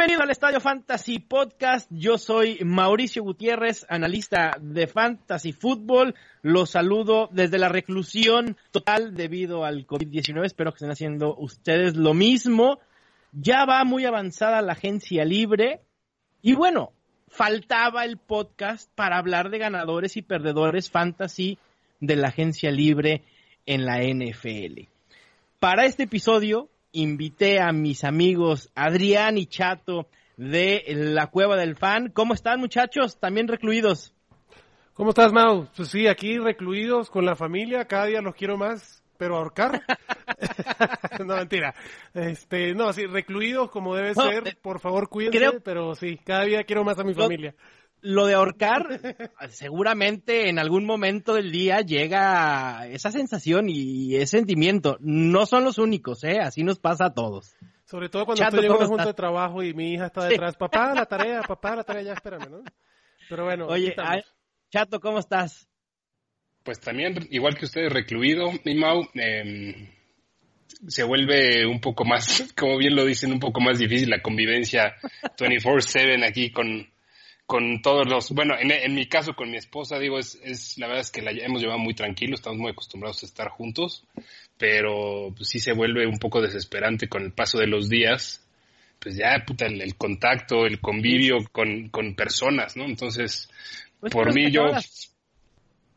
Bienvenido al Estadio Fantasy Podcast. Yo soy Mauricio Gutiérrez, analista de Fantasy Football. Los saludo desde la reclusión total debido al COVID-19. Espero que estén haciendo ustedes lo mismo. Ya va muy avanzada la agencia libre. Y bueno, faltaba el podcast para hablar de ganadores y perdedores fantasy de la agencia libre en la NFL. Para este episodio invité a mis amigos Adrián y Chato de la Cueva del Fan. ¿Cómo están muchachos? También recluidos. ¿Cómo estás, Mau? Pues sí, aquí recluidos con la familia, cada día los quiero más, pero ahorcar. no, mentira. Este, no, sí, recluidos como debe No, ser, de- por favor cuídense, creo- pero sí, cada día quiero más a mi familia. Lo de ahorcar, seguramente en algún momento del día llega esa sensación y ese sentimiento. No son los únicos, ¿eh? Así nos pasa a todos. Sobre todo cuando Chato, estoy en de trabajo y mi hija está Sí. detrás. Papá, la tarea, papá, la tarea, ya espérame, ¿no? Pero bueno, Oye, Chato, ¿cómo estás? Pues también, igual que ustedes, recluido, mi Mau, eh, se vuelve un poco más, como bien lo dicen, un poco más difícil la convivencia 24/7 aquí con, con todos los, bueno, en, en mi caso con mi esposa, digo, es, es la verdad es que la hemos llevado muy tranquilo, estamos muy acostumbrados a estar juntos, pero pues, sí se vuelve un poco desesperante con el paso de los días, pues ya, puta, el, el contacto, el convivio con, con personas, ¿no? Entonces, Pues, por mí yo... las-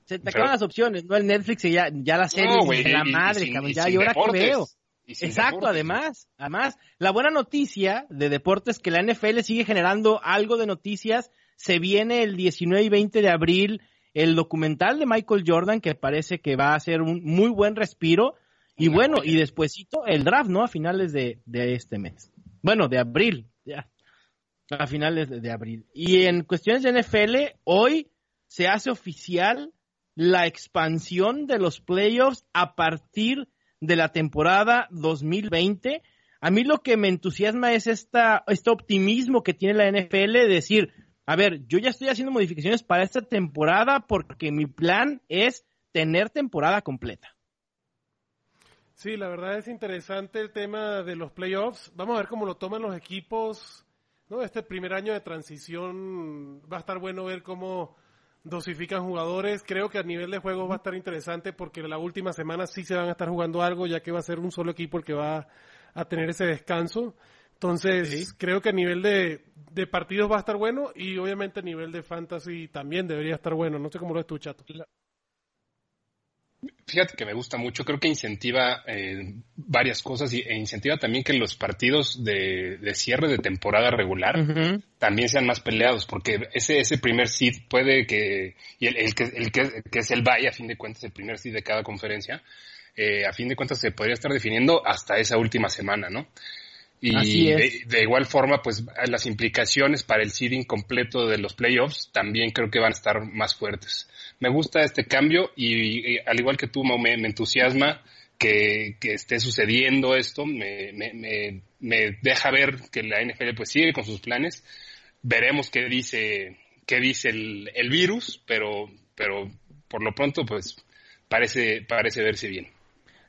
se te Pero- acaban las opciones, ¿no? El Netflix y ya, ya la serie No, la y- y madre, sin- cabrón. y Ya, ¿y ahora deportes. veo? Exacto, deportes. además, además, la buena noticia de deportes que la NFL sigue generando algo de noticias. Se viene el 19 y 20 de abril el documental de Michael Jordan que parece que va a ser un muy buen respiro. Y bueno, y despuesito el draft, ¿no? A finales de, de este mes. Bueno, de abril, ya. A finales de, de abril. Y en cuestiones de NFL, hoy se hace oficial la expansión de los playoffs a partir de la temporada 2020. A mí lo que me entusiasma es esta, este optimismo que tiene la NFL de decir, a ver, yo ya estoy haciendo modificaciones para esta temporada porque mi plan es tener temporada completa. Sí, la verdad es interesante el tema de los playoffs. Vamos a ver cómo lo toman los equipos. ¿no? Este primer año de transición va a estar bueno ver cómo dosifican jugadores. Creo que a nivel de juegos va a estar interesante porque la última semana sí se van a estar jugando algo, ya que va a ser un solo equipo el que va a tener ese descanso. Entonces, creo que a nivel de, de partidos va a estar bueno y obviamente a nivel de fantasy también debería estar bueno. No sé cómo lo ves tú, Chato. Fíjate que me gusta mucho, creo que incentiva eh, varias cosas y, e incentiva también que los partidos de, de cierre de temporada regular también sean más peleados, porque ese, ese primer seed puede que, y el, el que, el que, que es el bye, a fin de cuentas, el primer seed de cada conferencia, eh, a fin de cuentas se podría estar definiendo hasta esa última semana, ¿no? Y. De, de igual forma, pues las implicaciones para el seeding completo de los playoffs también creo que van a estar más fuertes. Me gusta este cambio y, y al igual que tú, me, me entusiasma que, que esté sucediendo esto, me, me, me, me deja ver que la NFL pues sigue con sus planes. Veremos qué dice, qué dice el, el virus, pero, pero por lo pronto pues parece, parece verse bien.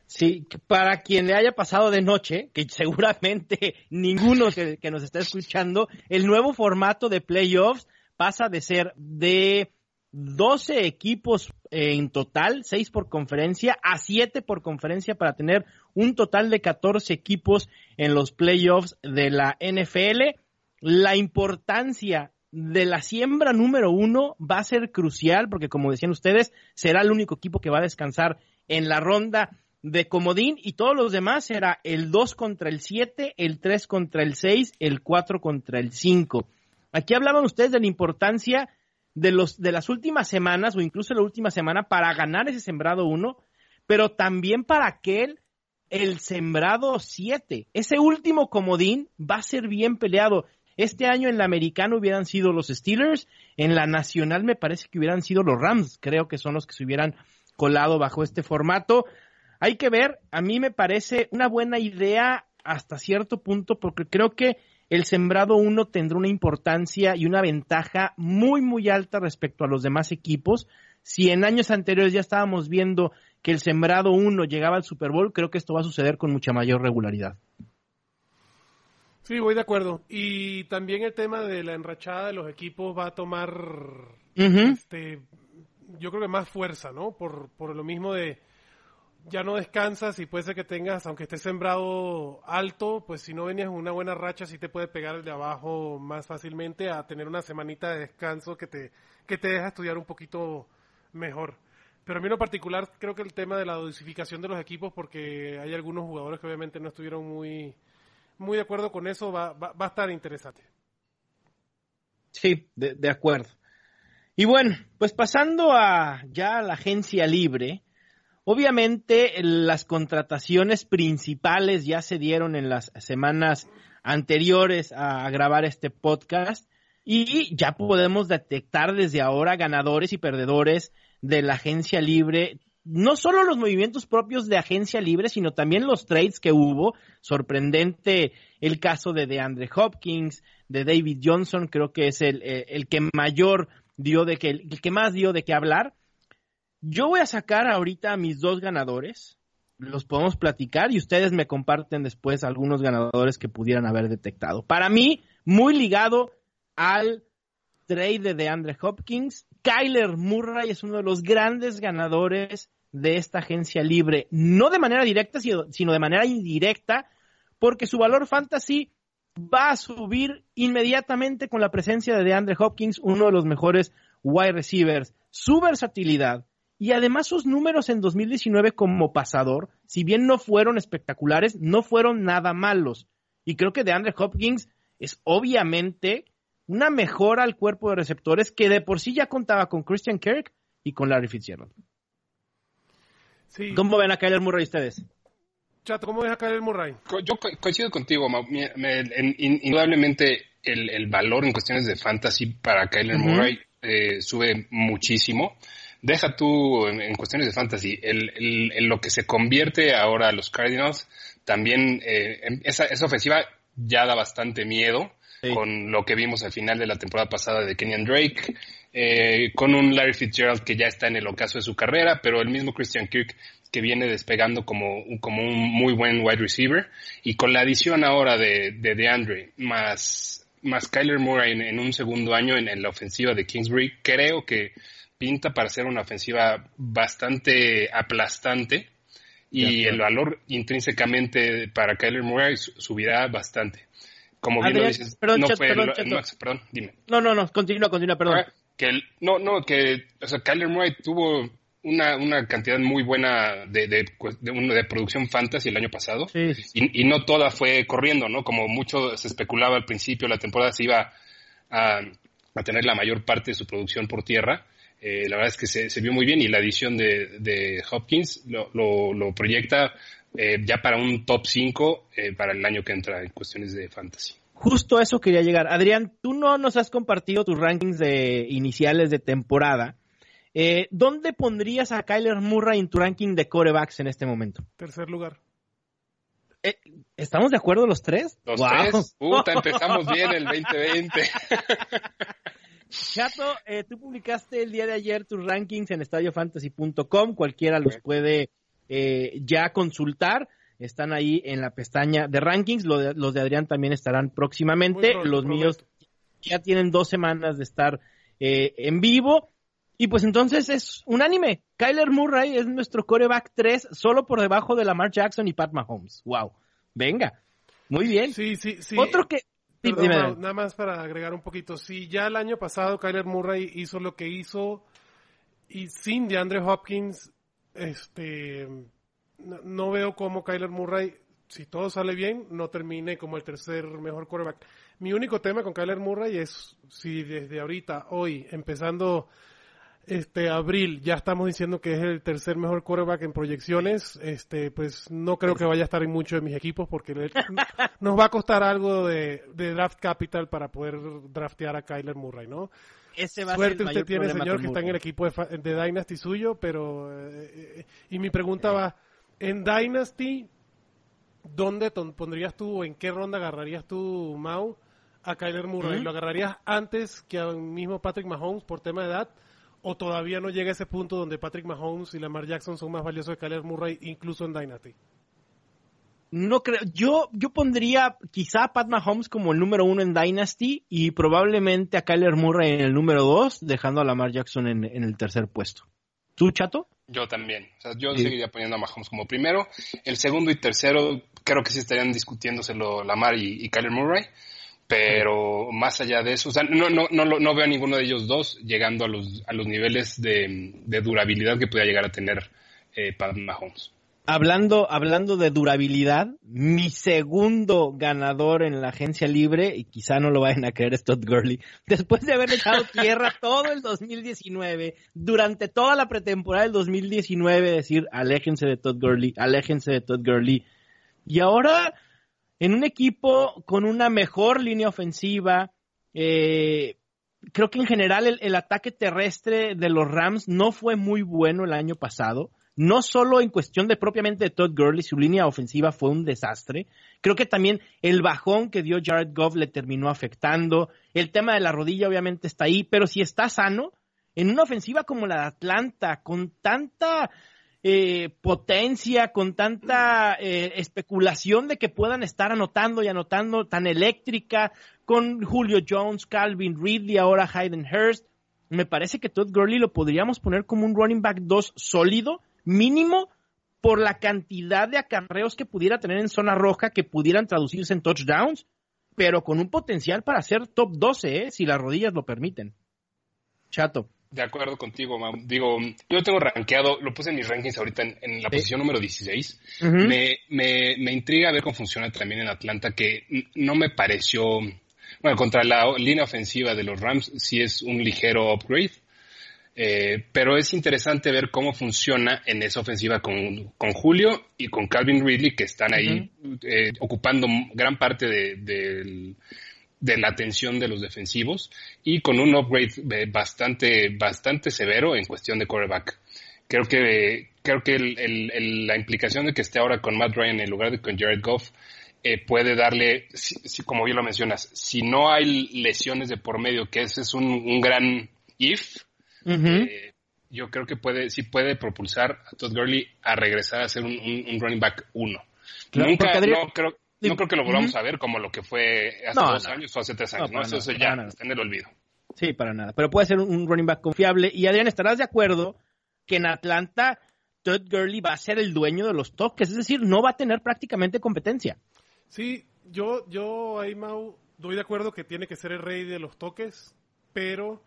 Sí, para quien le haya pasado de noche, que seguramente ninguno que, que nos está escuchando, el nuevo formato de playoffs pasa de ser de 12 equipos en total, 6 por conferencia, a 7 por conferencia para tener un total de 14 equipos en los playoffs de la NFL. La importancia de la siembra número uno va a ser crucial porque, como decían ustedes, será el único equipo que va a descansar en la ronda de comodín y todos los demás será el 2 contra el 7, el 3 contra el 6, el 4 contra el 5. Aquí hablaban ustedes de la importancia de, los, de las últimas semanas o incluso la última semana para ganar ese sembrado uno, pero también para aquel el sembrado 7. Ese último comodín va a ser bien peleado. Este año en la americana hubieran sido los Steelers, en la nacional me parece que hubieran sido los Rams, creo que son los que se hubieran colado bajo este formato. Hay que ver, a mí me parece una buena idea hasta cierto punto porque creo que el sembrado 1 tendrá una importancia y una ventaja muy, muy alta respecto a los demás equipos. Si en años anteriores ya estábamos viendo que el sembrado 1 llegaba al Super Bowl, creo que esto va a suceder con mucha mayor regularidad. Sí, voy de acuerdo. Y también el tema de la enrachada de los equipos va a tomar, este, yo creo que más fuerza, ¿no? Por, por lo mismo de, ya no descansas y puede ser que tengas, aunque estés sembrado alto, pues si no venías una buena racha, sí te puede pegar el de abajo más fácilmente a tener una semanita de descanso que te, que te deja estudiar un poquito mejor. Pero a mí en lo particular creo que el tema de la dosificación de los equipos, porque hay algunos jugadores que obviamente no estuvieron muy, muy de acuerdo con eso, va, va, a estar interesante. Sí, de, de acuerdo. Y bueno, pues pasando a ya a la agencia libre, Obviamente las contrataciones principales ya se dieron en las semanas anteriores a, grabar este podcast y ya podemos detectar desde ahora ganadores y perdedores de la agencia libre. No solo los movimientos propios de agencia libre, sino también los trades que hubo. Sorprendente el caso de DeAndre Hopkins, de David Johnson, creo que es el, eh, el que mayor dio de que, el que más dio de qué hablar. Yo voy a sacar ahorita a mis dos ganadores, los podemos platicar y ustedes me comparten después algunos ganadores que pudieran haber detectado. Para mí, muy ligado al trade de Andre Hopkins, Kyler Murray es uno de los grandes ganadores de esta agencia libre, no de manera directa, sino de manera indirecta, porque su valor fantasy va a subir inmediatamente con la presencia de DeAndre Hopkins, uno de los mejores wide receivers. Su versatilidad, y además sus números en 2019 como pasador, si bien no fueron espectaculares, no fueron nada malos. Y creo que de Andre Hopkins es obviamente una mejora al cuerpo de receptores que de por sí ya contaba con Christian Kirk y con Larry Fitzgerald. ¿Cómo ven a Kyler Murray ustedes? Chato, ¿cómo ven a Kyler Murray? Yo coincido contigo, indudablemente el, valor en cuestiones de fantasy para Kyler Murray eh, sube muchísimo deja tú en, cuestiones de fantasy, el, lo que se convierte ahora a los Cardinals, también eh, esa, esa ofensiva ya da bastante miedo con lo que vimos al final de la temporada pasada de Kenyan Drake, eh, con un Larry Fitzgerald que ya está en el ocaso de su carrera, pero el mismo Christian Kirk que viene despegando como, como un muy buen wide receiver, y con la adición ahora de, de DeAndre más, más Kyler Moore en, en un segundo año en, en la ofensiva de Kingsbury, creo que pinta para ser una ofensiva bastante aplastante y el valor intrínsecamente para Kyler Murray subirá bastante. Como bien lo dices, no fue perdón, dime. No, no, no, continúa, continúa, perdón. Ah, que no, no, que, o sea, Kyler Murray tuvo una, una cantidad muy buena de, de, de, producción fantasy el año pasado Y, y, no toda fue corriendo, ¿no? Como mucho se especulaba al principio, la temporada se iba a, a tener la mayor parte de su producción por tierra eh, la verdad es que se, vio muy bien y la edición de, Hopkins lo, lo, proyecta eh, ya para un top 5 eh, para el año que entra en cuestiones de fantasy. Justo a eso quería llegar. Adrián, tú no nos has compartido tus rankings de iniciales de temporada. ¿Dónde pondrías a Kyler Murray en tu ranking de corebacks en este momento? Tercer lugar. ¿Estamos de acuerdo los tres? Los tres. Puta, empezamos bien el 2020. Chato, eh, tú publicaste el día de ayer tus rankings en estadiofantasy.com, cualquiera los puede eh, ya consultar. Están ahí en la pestaña de rankings, los de Adrián también estarán próximamente. los míos ya tienen dos semanas de estar eh, en vivo. Y pues entonces es unánime. Kyler Murray es nuestro coreback 3, solo por debajo de Lamar Jackson y Pat Mahomes. Wow. Venga. Muy bien. Sí, sí, sí. Otro que, nada más para agregar un poquito. Si ya el año pasado Kyler Murray hizo lo que hizo y sin DeAndre Hopkins, este, no, veo cómo Kyler Murray, si todo sale bien, no termine como el tercer mejor quarterback. Mi único tema con Kyler Murray es si desde ahorita, hoy, empezando este abril, ya estamos diciendo que es el tercer mejor quarterback en proyecciones, este, pues no creo que vaya a estar en muchos de mis equipos porque nos va a costar algo de, draft capital para poder draftear a Kyler Murray, ¿no? Ese va Suerte a usted tiene, señor, que está en el equipo de, de Dynasty suyo, pero... Eh, y mi pregunta va, en Dynasty, ¿dónde pondrías tú o en qué ronda agarrarías tú, Mau, a Kyler Murray? ¿Lo agarrarías antes que al mismo Patrick Mahomes por tema de edad? ¿O todavía no llega a ese punto donde Patrick Mahomes y Lamar Jackson son más valiosos que Kyler Murray, incluso en Dynasty? No creo, yo, yo pondría quizá a Pat Mahomes como el número uno en Dynasty y probablemente a Kyler Murray en el número dos, dejando a Lamar Jackson en, el tercer puesto. ¿Tú, Chato? Yo también. O sea, yo seguiría poniendo a Mahomes como primero. El segundo y tercero creo que sí estarían discutiéndoselo Lamar y, y Kyler Murray. Pero más allá de eso, o sea, no, no, no, no veo a ninguno de ellos dos llegando a los, a los niveles de, durabilidad que pueda llegar a tener eh, Pat Mahomes. Hablando, hablando de durabilidad, mi segundo ganador en la agencia libre, y quizá no lo vayan a creer, es Todd Gurley, después de haber echado tierra todo el 2019, durante toda la pretemporada del 2019, decir, aléjense de Todd Gurley, aléjense de Todd Gurley. Y ahora, en un equipo con una mejor línea ofensiva, eh, creo que en general el ataque terrestre de los Rams no fue muy bueno el año pasado no solo en cuestión de propiamente de Todd Gurley, su línea ofensiva fue un desastre. Creo que también el bajón que dio Jared Goff le terminó afectando. El tema de la rodilla obviamente está ahí, pero si está sano, en una ofensiva como la de Atlanta, con tanta eh, potencia, con tanta eh, especulación de que puedan estar anotando y anotando, tan eléctrica, con Julio Jones, Calvin Ridley, ahora Hayden Hurst, me parece que Todd Gurley lo podríamos poner como un running back 2 sólido mínimo por la cantidad de acarreos que pudiera tener en zona roja que pudieran traducirse en touchdowns, pero con un potencial para ser top 12, ¿eh? si las rodillas lo permiten. Chato. De acuerdo contigo, Digo, yo tengo rankeado, lo puse en mis rankings ahorita en, la posición número 16. me, me, me intriga ver cómo funciona también en Atlanta, que no me pareció, bueno, contra la línea ofensiva de los Rams sí es un ligero upgrade, eh, pero es interesante ver cómo funciona en esa ofensiva con, con Julio y con Calvin Ridley, que están ahí eh, ocupando gran parte de, de, la atención de los defensivos y con un upgrade bastante, bastante severo en cuestión de quarterback. Creo que, creo que el, la implicación de que esté ahora con Matt Ryan en lugar de con Jared Goff eh, puede darle, si, como bien lo mencionas, si no hay lesiones de por medio, que ese es un, un gran if, eh, yo creo que puede, sí puede propulsar a Todd Gurley a regresar a ser un, running back uno. Nunca, no, creo, no creo que lo volvamos a ver como lo que fue hace dos años o hace tres años, Eso, ya está en el olvido. Sí, para nada. Pero puede ser un running back confiable. Y Adrián, ¿estarás de acuerdo que en Atlanta Todd Gurley va a ser el dueño de los toques? Es decir, no va a tener prácticamente competencia. Sí, yo, yo ahí, Mau, doy de acuerdo que tiene que ser el rey de los toques, pero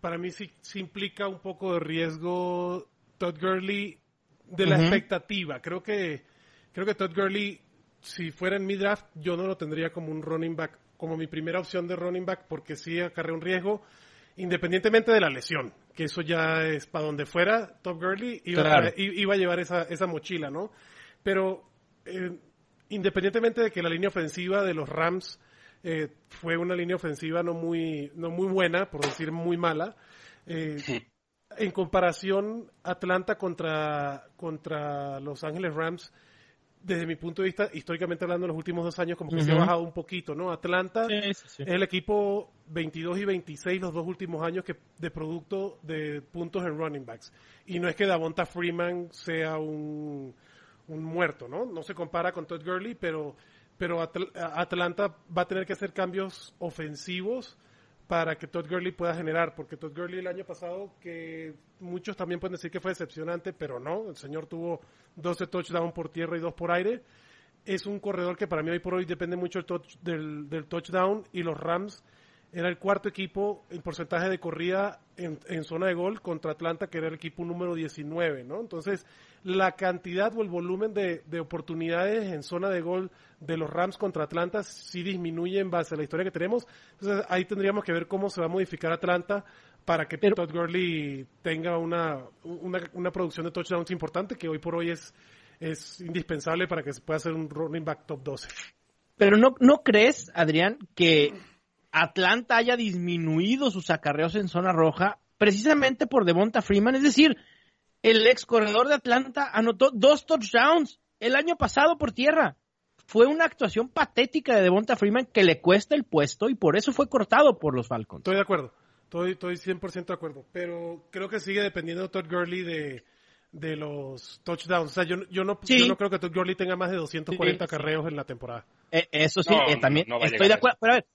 para mí sí, implica un poco de riesgo Todd Gurley de la expectativa. Creo que, creo que Todd Gurley, si fuera en mi draft, yo no lo tendría como un running back, como mi primera opción de running back, porque sí acarrea un riesgo, independientemente de la lesión, que eso ya es para donde fuera, Todd Gurley iba, a, iba a llevar esa, esa mochila, ¿no? Pero eh, independientemente de que la línea ofensiva de los Rams eh, fue una línea ofensiva no muy, no muy buena, por decir muy mala. Eh, en comparación, Atlanta contra, contra Los Ángeles Rams, desde mi punto de vista, históricamente hablando, en los últimos dos años como que se ha bajado un poquito, ¿no? Atlanta es el equipo 22 y 26 los dos últimos años que de producto de puntos en running backs. Y no es que Davonta Freeman sea un, un muerto, ¿no? No se compara con Todd Gurley, pero pero Atlanta va a tener que hacer cambios ofensivos para que Todd Gurley pueda generar, porque Todd Gurley el año pasado, que muchos también pueden decir que fue decepcionante, pero no, el señor tuvo 12 touchdowns por tierra y 2 por aire. Es un corredor que para mí hoy por hoy depende mucho del, touchdown y los Rams era el cuarto equipo en porcentaje de corrida en, en, zona de gol contra Atlanta, que era el equipo número 19, ¿no? Entonces, la cantidad o el volumen de, de, oportunidades en zona de gol de los Rams contra Atlanta sí disminuye en base a la historia que tenemos. Entonces, ahí tendríamos que ver cómo se va a modificar Atlanta para que Pero, Todd Gurley tenga una, una, una producción de touchdowns importante, que hoy por hoy es, es indispensable para que se pueda hacer un running back top 12. Pero no, ¿no crees, Adrián, que Atlanta haya disminuido sus acarreos en zona roja precisamente por Devonta Freeman. Es decir, el ex corredor de Atlanta anotó dos touchdowns el año pasado por tierra. Fue una actuación patética de Devonta Freeman que le cuesta el puesto y por eso fue cortado por los Falcons. Estoy de acuerdo, estoy, estoy 100% de acuerdo, pero creo que sigue dependiendo de Todd Gurley de, de los touchdowns. O sea, yo, yo, no, Sí. yo no creo que Todd Gurley tenga más de 240 Sí, sí. carreos en la temporada. Eh, eso sí, No, eh, también no estoy de acuerdo. Pero a ver,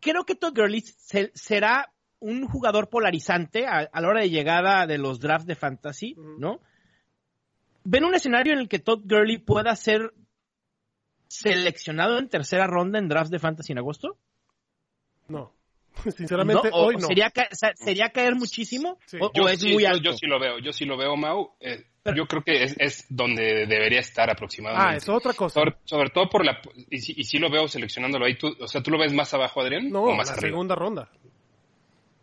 creo que Todd Gurley se- será un jugador polarizante a, a la hora de llegada de los drafts de fantasy. ¿no? ¿Ven un escenario en el que Todd Gurley pueda ser seleccionado en tercera ronda en drafts de fantasy en agosto? No. Sinceramente, ¿No? ¿O hoy no. Sería, ca- ¿Sería caer muchísimo? Sí. ¿O, o Yo es sí, muy alto? Yo, sí lo veo, yo sí lo veo, Mau. Eh, Pero- yo creo que es, es donde debería estar aproximadamente. Ah, eso es otra cosa. Sobre, sobre todo por la... Y sí, y sí lo veo seleccionándolo ahí. Tú, o sea, ¿tú lo ves más abajo, Adrián? No, ¿O la arriba? segunda ronda.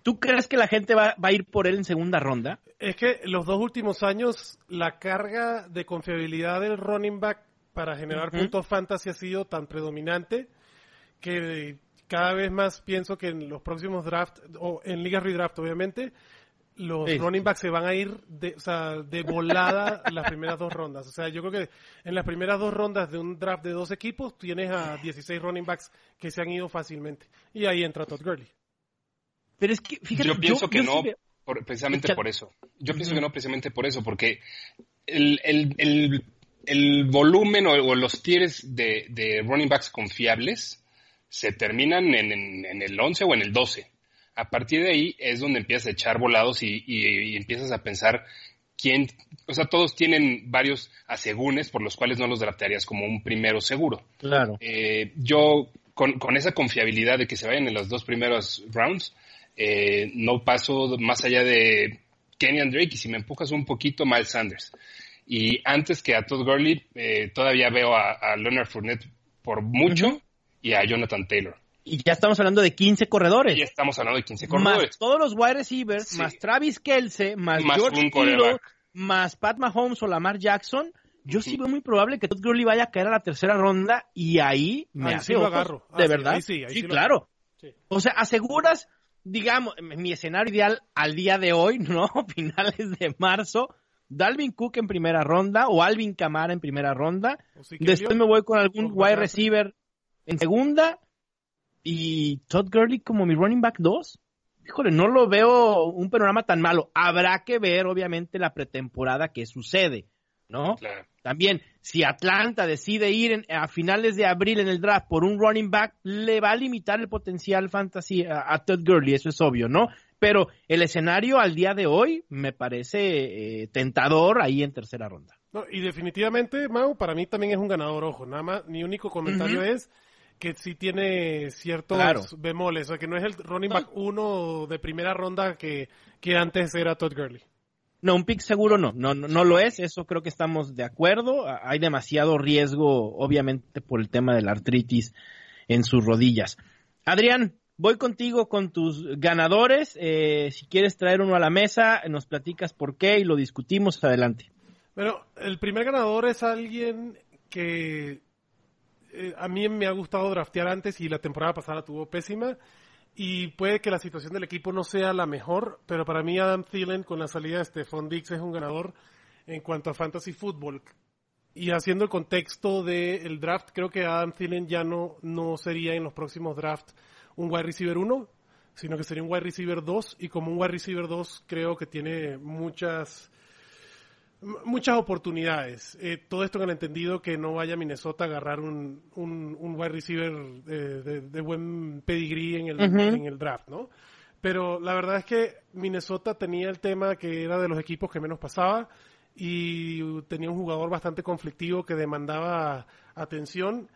¿Tú crees que la gente va, va a ir por él en segunda ronda? Es que los dos últimos años la carga de confiabilidad del running back para generar puntos fantasy ha sido tan predominante que cada vez más pienso que en los próximos drafts, o en ligas redraft obviamente, los Sí. running backs se van a ir de, o sea, de volada las primeras dos rondas. O sea, yo creo que en las primeras dos rondas de un draft de dos equipos tienes a 16 running backs que se han ido fácilmente. Y ahí entra Todd Gurley. Pero es que, fíjate, yo pienso que no, por- precisamente por eso. Yo pienso que no precisamente por eso, porque el, el, el, el volumen o, o los tiers de, de running backs confiables se terminan en, en- en el 11 o en el 12. A partir de ahí es donde empiezas a echar volados y, y- y empiezas a pensar quién, o sea, todos tienen varios asegúnes por los cuales no los draftearías como un primero seguro. Claro. Eh, yo, con, con esa confiabilidad de que se vayan en los dos primeros rounds, eh, no paso más allá de Kenyan Drake y si me empujas un poquito, Miles Sanders. Y antes que a Todd Gurley, eh, todavía veo a, a Leonard Fournette por mucho. Y a Jonathan Taylor. Y ya estamos hablando de 15 corredores. Y estamos hablando de 15 más corredores. todos los wide receivers, Sí. más Travis Kelce, más, Más George Kittle, más Pat Mahomes o Lamar Jackson, yo sí veo muy probable que Todd Gurley vaya a caer a la tercera ronda y ahí me Ahí hace sí lo agarro. Ah, de sí, verdad. ahí sí, ahí sí lo claro. Sí. O sea, aseguras, digamos, mi escenario ideal al día de hoy, ¿no? Finales de marzo, Dalvin Cook en primera ronda o Alvin Kamara en primera ronda. Después me voy con algún wide receiver en segunda y Todd Gurley como mi running back 2. Híjole, no lo veo un panorama tan malo. Habrá que ver, obviamente, la pretemporada que sucede, ¿no? Claro. También, si Atlanta decide ir en- a finales de abril en el draft por un running back, le va a limitar el potencial fantasy a, a Todd Gurley, eso es obvio, ¿no? Pero el escenario al día de hoy me parece eh, tentador ahí en tercera ronda. No, y definitivamente, Mau, para mí también es un ganador, ojo. Nada más, mi único comentario es que sí tiene ciertos Claro. bemoles, o sea, que no es el running back uno de primera ronda que, que antes era Todd Gurley. No, un pick seguro no, no, no, no lo es, eso creo que estamos de acuerdo. Hay demasiado riesgo, obviamente, por el tema de la artritis en sus rodillas. Adrián, voy contigo con tus ganadores. Eh, si quieres traer uno a la mesa, nos platicas por qué y lo discutimos. Adelante. Bueno, el primer ganador es alguien que eh, a mí me ha gustado draftear antes y la temporada pasada tuvo pésima. Y puede que la situación del equipo no sea la mejor, pero para mí Adam Thielen con la salida de Stephon Diggs es un ganador en cuanto a fantasy fútbol. Y haciendo el contexto del draft, creo que Adam Thielen ya no, no sería en los próximos drafts un wide receiver 1, sino que sería un wide receiver 2. Y como un wide receiver 2 creo que tiene muchas muchas oportunidades. Eh, todo esto que han entendido que no vaya a Minnesota a agarrar un, un, un wide receiver eh, de, de buen pedigrí en el, en el draft, ¿no? Pero la verdad es que Minnesota tenía el tema que era de los equipos que menos pasaba y tenía un jugador bastante conflictivo que demandaba atención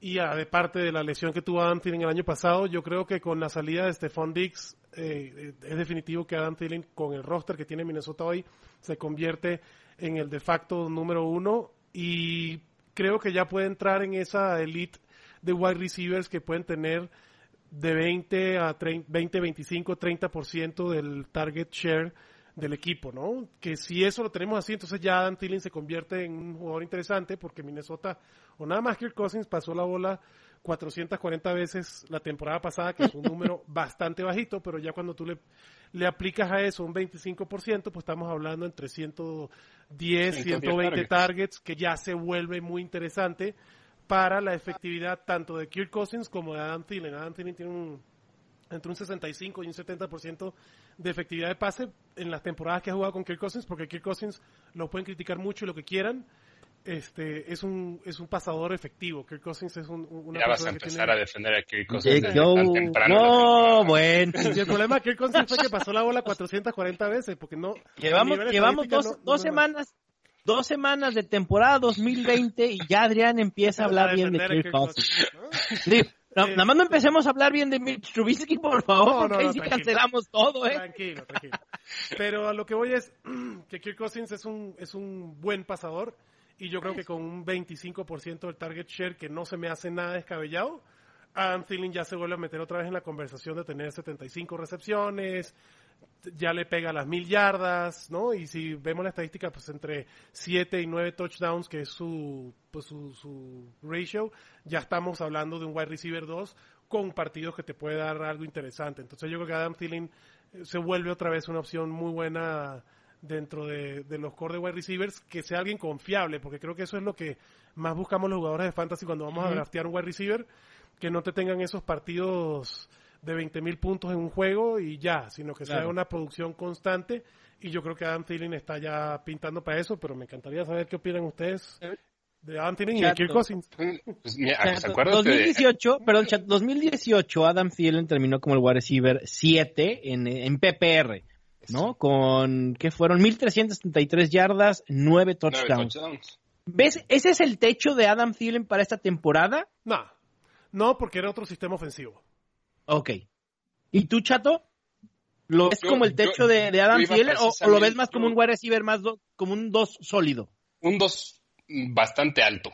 y a, de parte de la lesión que tuvo Adam Thielen el año pasado, yo creo que con la salida de Stephon Diggs eh, es definitivo que Adam Thielen con el roster que tiene Minnesota hoy se convierte en el de facto número uno. Y creo que ya puede entrar en esa elite de wide receivers que pueden tener de 20 a 30, 20, 25, 30% del target share del equipo, ¿no? Que si eso lo tenemos así, entonces ya Dan Thielen se convierte en un jugador interesante porque Minnesota, o nada más Kirk Cousins pasó la bola 440 veces la temporada pasada, que es un número bastante bajito, pero ya cuando tú le, le aplicas a eso un 25%, pues estamos hablando entre 110, 120 targets. que ya se vuelve muy interesante para la efectividad tanto de Kirk Cousins como de Adam Thielen. Adam Thielen tiene un, entre un 65 y un 70% de efectividad de pase en las temporadas que ha jugado con Kirk Cousins, porque Kirk Cousins lo pueden criticar mucho y lo que quieran, este es un es un pasador efectivo. Kirk Cousins es un, una ya vas a empezar a defender a Kirk Cousins No, bueno. el problema de Kirk Cousins fue que pasó la bola 440 veces, porque no... Llevamos, llevamos dos, dos semanas dos semanas de temporada 2020 y ya Adrián empieza a hablar bien de Kirk Cousins. Nada más no empecemos a hablar bien de Mitch Trubisky, por favor, porque ahí sí cancelamos todo, ¿eh? Tranquilo, tranquilo. Pero a lo que voy es que Kirk Cousins es un, es un buen pasador y yo creo que con un 25% del target share que no se me hace nada descabellado, Adam Thielen ya se vuelve a meter otra vez en la conversación de tener 75 recepciones, ya le pega las mil yardas, ¿no? Y si vemos la estadística, pues entre 7 y 9 touchdowns, que es su, pues su, su ratio, ya estamos hablando de un wide receiver 2 con partidos que te puede dar algo interesante. Entonces yo creo que Adam Thielen eh, se vuelve otra vez una opción muy buena dentro de, los core de wide receivers, que sea alguien confiable, porque creo que eso es lo que más buscamos los jugadores de fantasy cuando vamos a draftear un wide receiver, que no te tengan esos partidos de 20 mil puntos en un juego y ya, sino que sea una producción constante. Y yo creo que Adam Thielen está ya pintando para eso, pero me encantaría saber qué opinan ustedes de Adam Thielen y de Kirk Cousins. Pues, mira, 2018, perdón, 2018 Adam Thielen terminó como el wide receiver 7 en, en PPR. ¿no? Con, que fueron 1373 yardas, 9 touchdowns. ¿Ves? ¿Ese es el techo de Adam Thielen para esta temporada? No, no, porque era otro sistema ofensivo. Ok. ¿Y tú, Chato? ¿Lo ves como el techo de, Adam Thielen o, lo ves más como un wide receiver, más como un 2 sólido? Un 2 bastante alto.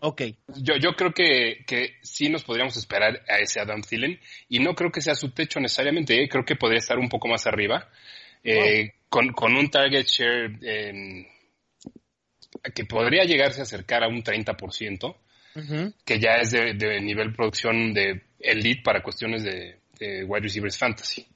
Ok. Yo, yo creo que, que sí nos podríamos esperar a ese Adam Thielen y no creo que sea su techo necesariamente, ¿eh? creo que podría estar un poco más arriba. Eh, con, con, un target share que podría llegarse a acercar a un 30%, que ya es de, de, nivel producción de elite para cuestiones de, wide receivers fantasy.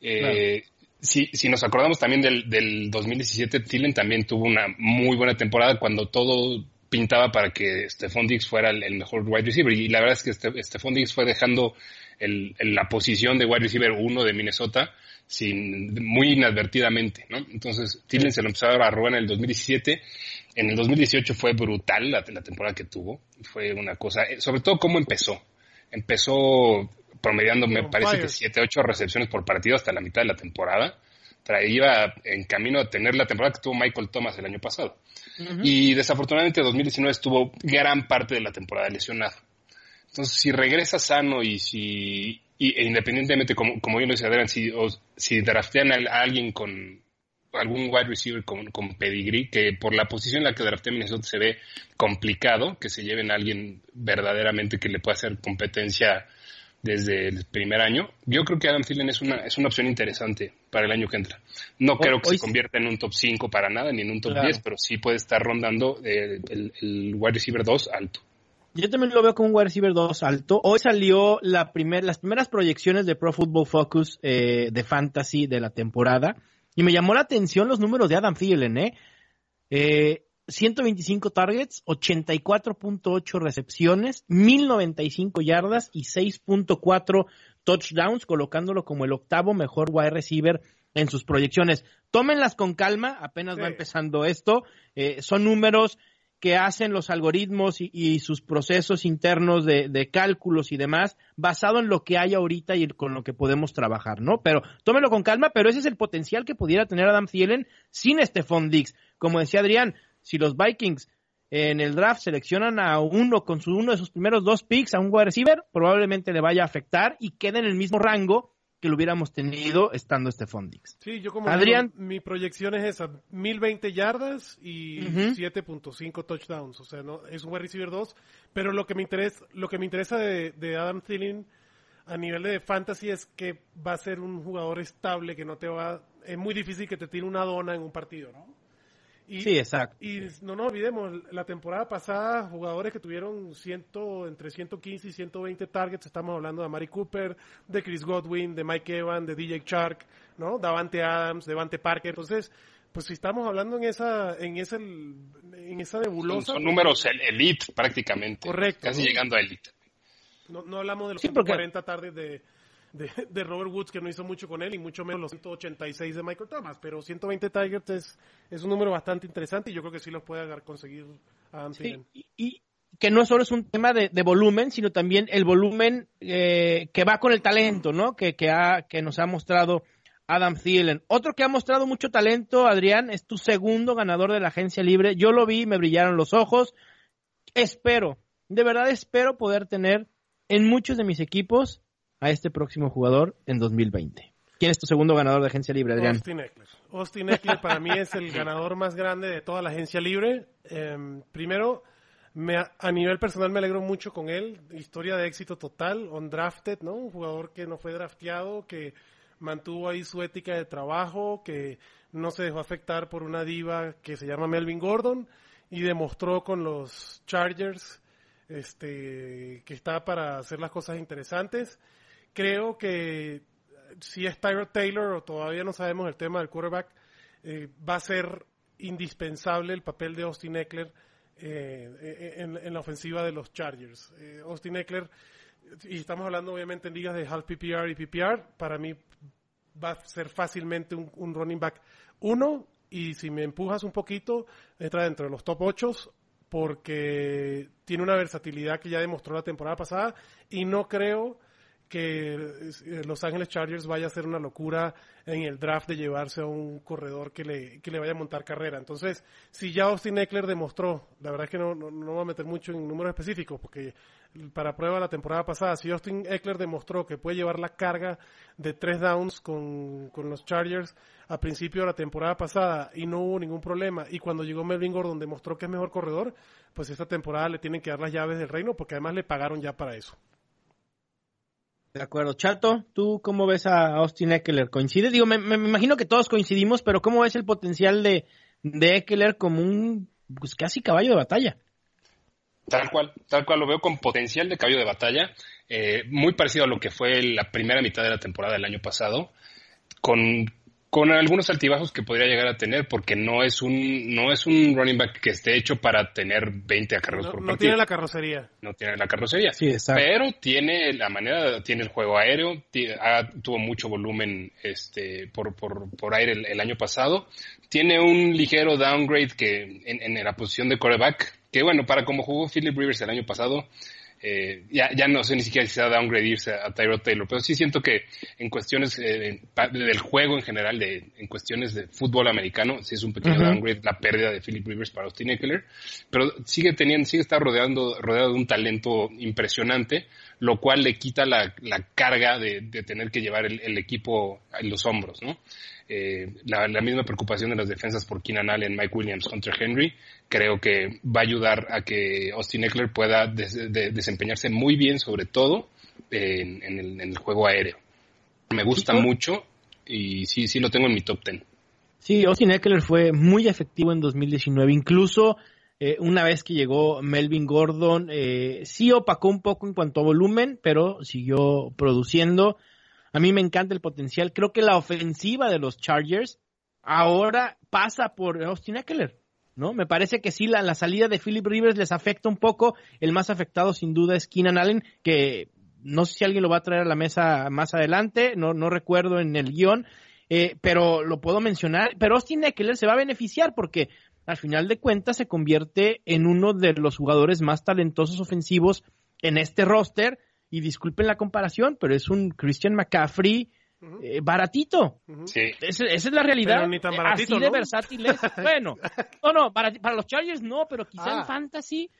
Eh, si, si, nos acordamos también del, del 2017, Thielen también tuvo una muy buena temporada cuando todo pintaba para que Stephon Diggs fuera el, mejor wide receiver. Y la verdad es que Stephon Diggs fue dejando el, la posición de wide receiver 1 de Minnesota sin, muy inadvertidamente, ¿no? Entonces, Thielen se lo empezó a robar en el 2017. En el 2018 fue brutal la, la temporada que tuvo. Fue una cosa, eh, sobre todo cómo empezó. Empezó promediando, me parece que 7, 8 recepciones por partido hasta la mitad de la temporada. Traía en camino a tener la temporada que tuvo Michael Thomas el año pasado. Y desafortunadamente 2019 estuvo gran parte de la temporada lesionado. Entonces, si regresa sano y si, e independientemente, como, como bien lo Adrián, si, si draftean a, alguien con algún wide receiver con, con, pedigree, que por la posición en la que draftea Minnesota se ve complicado, que se lleven a alguien verdaderamente que le pueda hacer competencia desde el primer año. Yo creo que Adam Thielen es una, es una opción interesante para el año que entra. No creo que se convierta en un top 5 para nada, ni en un top 10, pero sí puede estar rondando el, el, wide receiver 2 alto. Yo también lo veo como un wide receiver 2 alto. Hoy salió la primer, las primeras proyecciones de Pro Football Focus eh, de Fantasy de la temporada y me llamó la atención los números de Adam Thielen, ¿eh? eh 125 targets, 84.8 recepciones, 1095 yardas y 6.4 touchdowns, colocándolo como el octavo mejor wide receiver en sus proyecciones. Tómenlas con calma, apenas va empezando esto. Eh, son números que hacen los algoritmos y, sus procesos internos de, cálculos y demás, basado en lo que hay ahorita y con lo que podemos trabajar, ¿no? Pero tómenlo con calma, pero ese es el potencial que pudiera tener Adam Thielen sin Stephon Diggs. Como decía Adrián, si los Vikings en el draft seleccionan a uno con su, uno de sus primeros dos picks, a un wide receiver, probablemente le vaya a afectar y quede en el mismo rango que lo hubiéramos tenido estando este Fondix. Sí, yo como Adrián, mi proyección es esa, 1020 yardas y 7.5 touchdowns, o sea, no es un wide receiver 2, pero lo que me interesa lo que me interesa de, de Adam Thielen a nivel de fantasy es que va a ser un jugador estable que no te va es muy difícil que te tire una dona en un partido, ¿no? Y, sí, exacto. Y no nos olvidemos, la temporada pasada, jugadores que tuvieron ciento, entre 115 y 120 targets, estamos hablando de Mari Cooper, de Chris Godwin, de Mike Evans, de DJ Shark, ¿no? Davante Adams, Davante Parker. Entonces, pues si estamos hablando en esa, en ese, en esa nebulosa. Son, son números elite prácticamente. Correcto. Casi ¿no? llegando a elite. No, no hablamos de los Sí, porque- 140 tardes de, de, de Robert Woods, que no hizo mucho con él, y mucho menos los 186 de Michael Thomas, pero 120 targets es, es un número bastante interesante y yo creo que sí los puede conseguir Adam Sí, y que no solo es un tema de, de volumen, sino también el volumen eh, que va con el talento, ¿no? Que, que, ha, que nos ha mostrado Adam Thielen. Otro que ha mostrado mucho talento, Adrián, es tu segundo ganador de la agencia libre. Yo lo vi, me brillaron los ojos. Espero, de verdad espero poder tener en muchos de mis equipos a este próximo jugador en 2020. ¿Quién es tu segundo ganador de agencia libre, Adrián? Austin Eckler. Austin Eckler para mí es el ganador más grande de toda la agencia libre. Eh, primero, me, a nivel personal me alegro mucho con él. Historia de éxito total, undrafted, ¿no? Un jugador que no fue drafteado, que mantuvo ahí su ética de trabajo, que no se dejó afectar por una diva que se llama Melvin Gordon y demostró con los Chargers este, que está para hacer las cosas interesantes. Creo que si es Tyrod Taylor o todavía no sabemos el tema del quarterback, eh, va a ser indispensable el papel de Austin Eckler eh, en, la ofensiva de los Chargers. Eh, Austin Eckler, y estamos hablando obviamente en ligas de half PPR y PPR, para mí va a ser fácilmente un, un running back uno, y si me empujas un poquito, entra dentro de los top 8 porque tiene una versatilidad que ya demostró la temporada pasada y no creo que eh, Los Ángeles Chargers vaya a ser una locura en el draft de llevarse a un corredor que le, que le vaya a montar carrera. Entonces, si ya Austin Eckler demostró, la verdad es que no, no, no voy a meter mucho en números específicos, porque para prueba la temporada pasada, si Austin Eckler demostró que puede llevar la carga de tres downs con, con los Chargers a principio de la temporada pasada y no hubo ningún problema, y cuando llegó Melvin Gordon demostró que es mejor corredor, pues esta temporada le tienen que dar las llaves del reino, porque además le pagaron ya para eso. De acuerdo. Chato, ¿tú cómo ves a Austin Eckler? ¿Coincide? Digo, me, me imagino que todos coincidimos, pero ¿cómo ves el potencial de, de Eckler como un pues casi caballo de batalla? Tal cual, tal cual lo veo con potencial de caballo de batalla, eh, muy parecido a lo que fue la primera mitad de la temporada del año pasado, con, con algunos altibajos que podría llegar a tener, porque no es un, no es un running back que esté hecho para tener 20 acarreos No, por no partido. tiene la carrocería. no tiene la carrocería. Sí, exacto. Pero tiene la manera, tiene el juego aéreo, ha- tuvo mucho volumen este, por, por, por aire el, el año pasado. Tiene un ligero downgrade que en, en la posición de quarterback, que bueno, para como jugó Philip Rivers el año pasado, eh, ya, ya no sé ni siquiera si se va a downgrade irse a Tyrod Taylor, pero sí siento que en cuestiones eh, del juego en general, de, en cuestiones de fútbol americano, sí es un pequeño downgrade la pérdida de Philip Rivers para Austin Eckler, pero sigue teniendo, sigue estar rodeando, rodeado de un talento impresionante, lo cual le quita la, la carga de, de tener que llevar el, el equipo en los hombros, ¿no? Eh, la, la misma preocupación de las defensas por Keenan Allen, Mike Williams, Hunter Henry, creo que va a ayudar a que Austin Eckler pueda des- de- desempeñarse muy bien, sobre todo en, en el, en el juego aéreo. Me gusta mucho y sí, sí lo tengo en mi top 10. Sí, Austin Eckler fue muy efectivo en 2019, incluso eh, una vez que llegó Melvin Gordon, eh, sí opacó un poco en cuanto a volumen, pero siguió produciendo. A mí me encanta el potencial. Creo que la ofensiva de los Chargers ahora pasa por Austin Eckler. ¿No? Me parece que sí, la, la salida de Philip Rivers les afecta un poco. El más afectado sin duda es Keenan Allen, que no sé si alguien lo va a traer a la mesa más adelante, no, no recuerdo en el guion, eh, pero lo puedo mencionar. Pero Austin Eckler se va a beneficiar porque al final de cuentas se convierte en uno de los jugadores más talentosos ofensivos en este roster. Y disculpen la comparación, pero es un Christian McCaffrey eh, baratito. Sí. Esa, esa es la realidad. Pero ni tan Eh, baratito, Así de ¿no? versátil es. Bueno, no, no, para, para los Chargers no, pero quizá Ah. en Fantasy.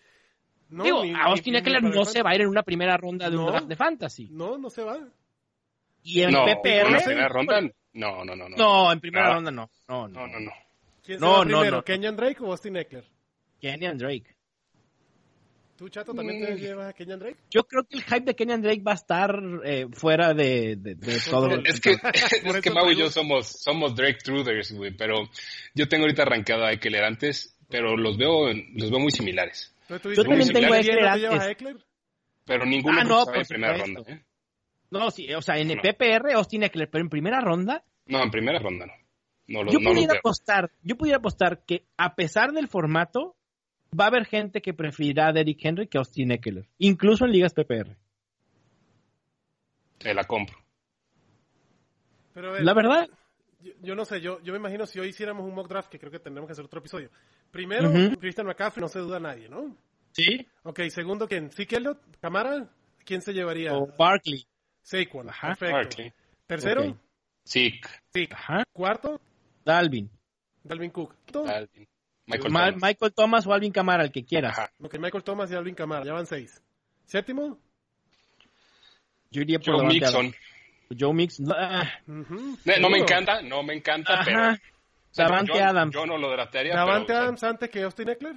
No, digo, ni- a Austin Eckler no se va a ir en una primera ronda de un draft de Fantasy. No, no se va. Y en No, PPR. ¿en la primera ronda? No, no, no. No, No, en primera Ah. ronda no. No, no. no, no. No. ¿Quién No, primero, no. Kenyan Drake o Austin Eckler? Kenyan Drake. ¿Tú, Chato, también te Mm. llevas a Kenyan Drake? Yo creo que el hype de Kenyan Drake va a estar eh, fuera de, de, de todo. Control. Es que, es que Mau y yo somos, somos Drake Truders, güey, pero yo tengo ahorita arrancado a Eckler antes, pero los veo, los veo muy similares. Yo también ¿quién tengo a ¿quién Eckler no te llevas antes. a Eckler? Pero ninguno Ah, no, en primera ronda, ¿eh? No, sí, o sea, en el No. PPR, Austin Eckler, pero en primera ronda, No, en primera ronda no. No, lo- yo no pudiera apostar, yo pudiera apostar que a pesar del formato, va a haber gente que preferirá a Derrick Henry que a Austin Eckler, incluso en ligas PPR. Te la compro. Pero a ver, La verdad, yo, yo no sé, yo, yo me imagino si hoy hiciéramos un mock draft, que creo que tendremos que hacer otro episodio. Primero. Christian McCaffrey, no se duda nadie, ¿no? sí, Ok, segundo, ¿quién? ¿Zeke Elliott? ¿Camara? ¿Quién se llevaría? o Barkley, Saquon, Ajá. perfecto. Barkley. Tercero, Ok. Sí, Zeke. ajá, Cuarto, Dalvin, Dalvin Cook. Quinto, Alvin. Michael Ma- Thomas. Michael Thomas o Alvin Kamara, el que quieras. Ajá. ok, Michael Thomas y Dalvin Camara, ya van seis. Séptimo, Yo iría por Joe Mixon. Adams. Joe Mixon, ah, ujú, No, no me encanta, no me encanta, Ajá. pero... o sea, Davante yo, Adams. Yo no lo draftearía, Davante pero... o sea, Adams antes que Austin Eckler.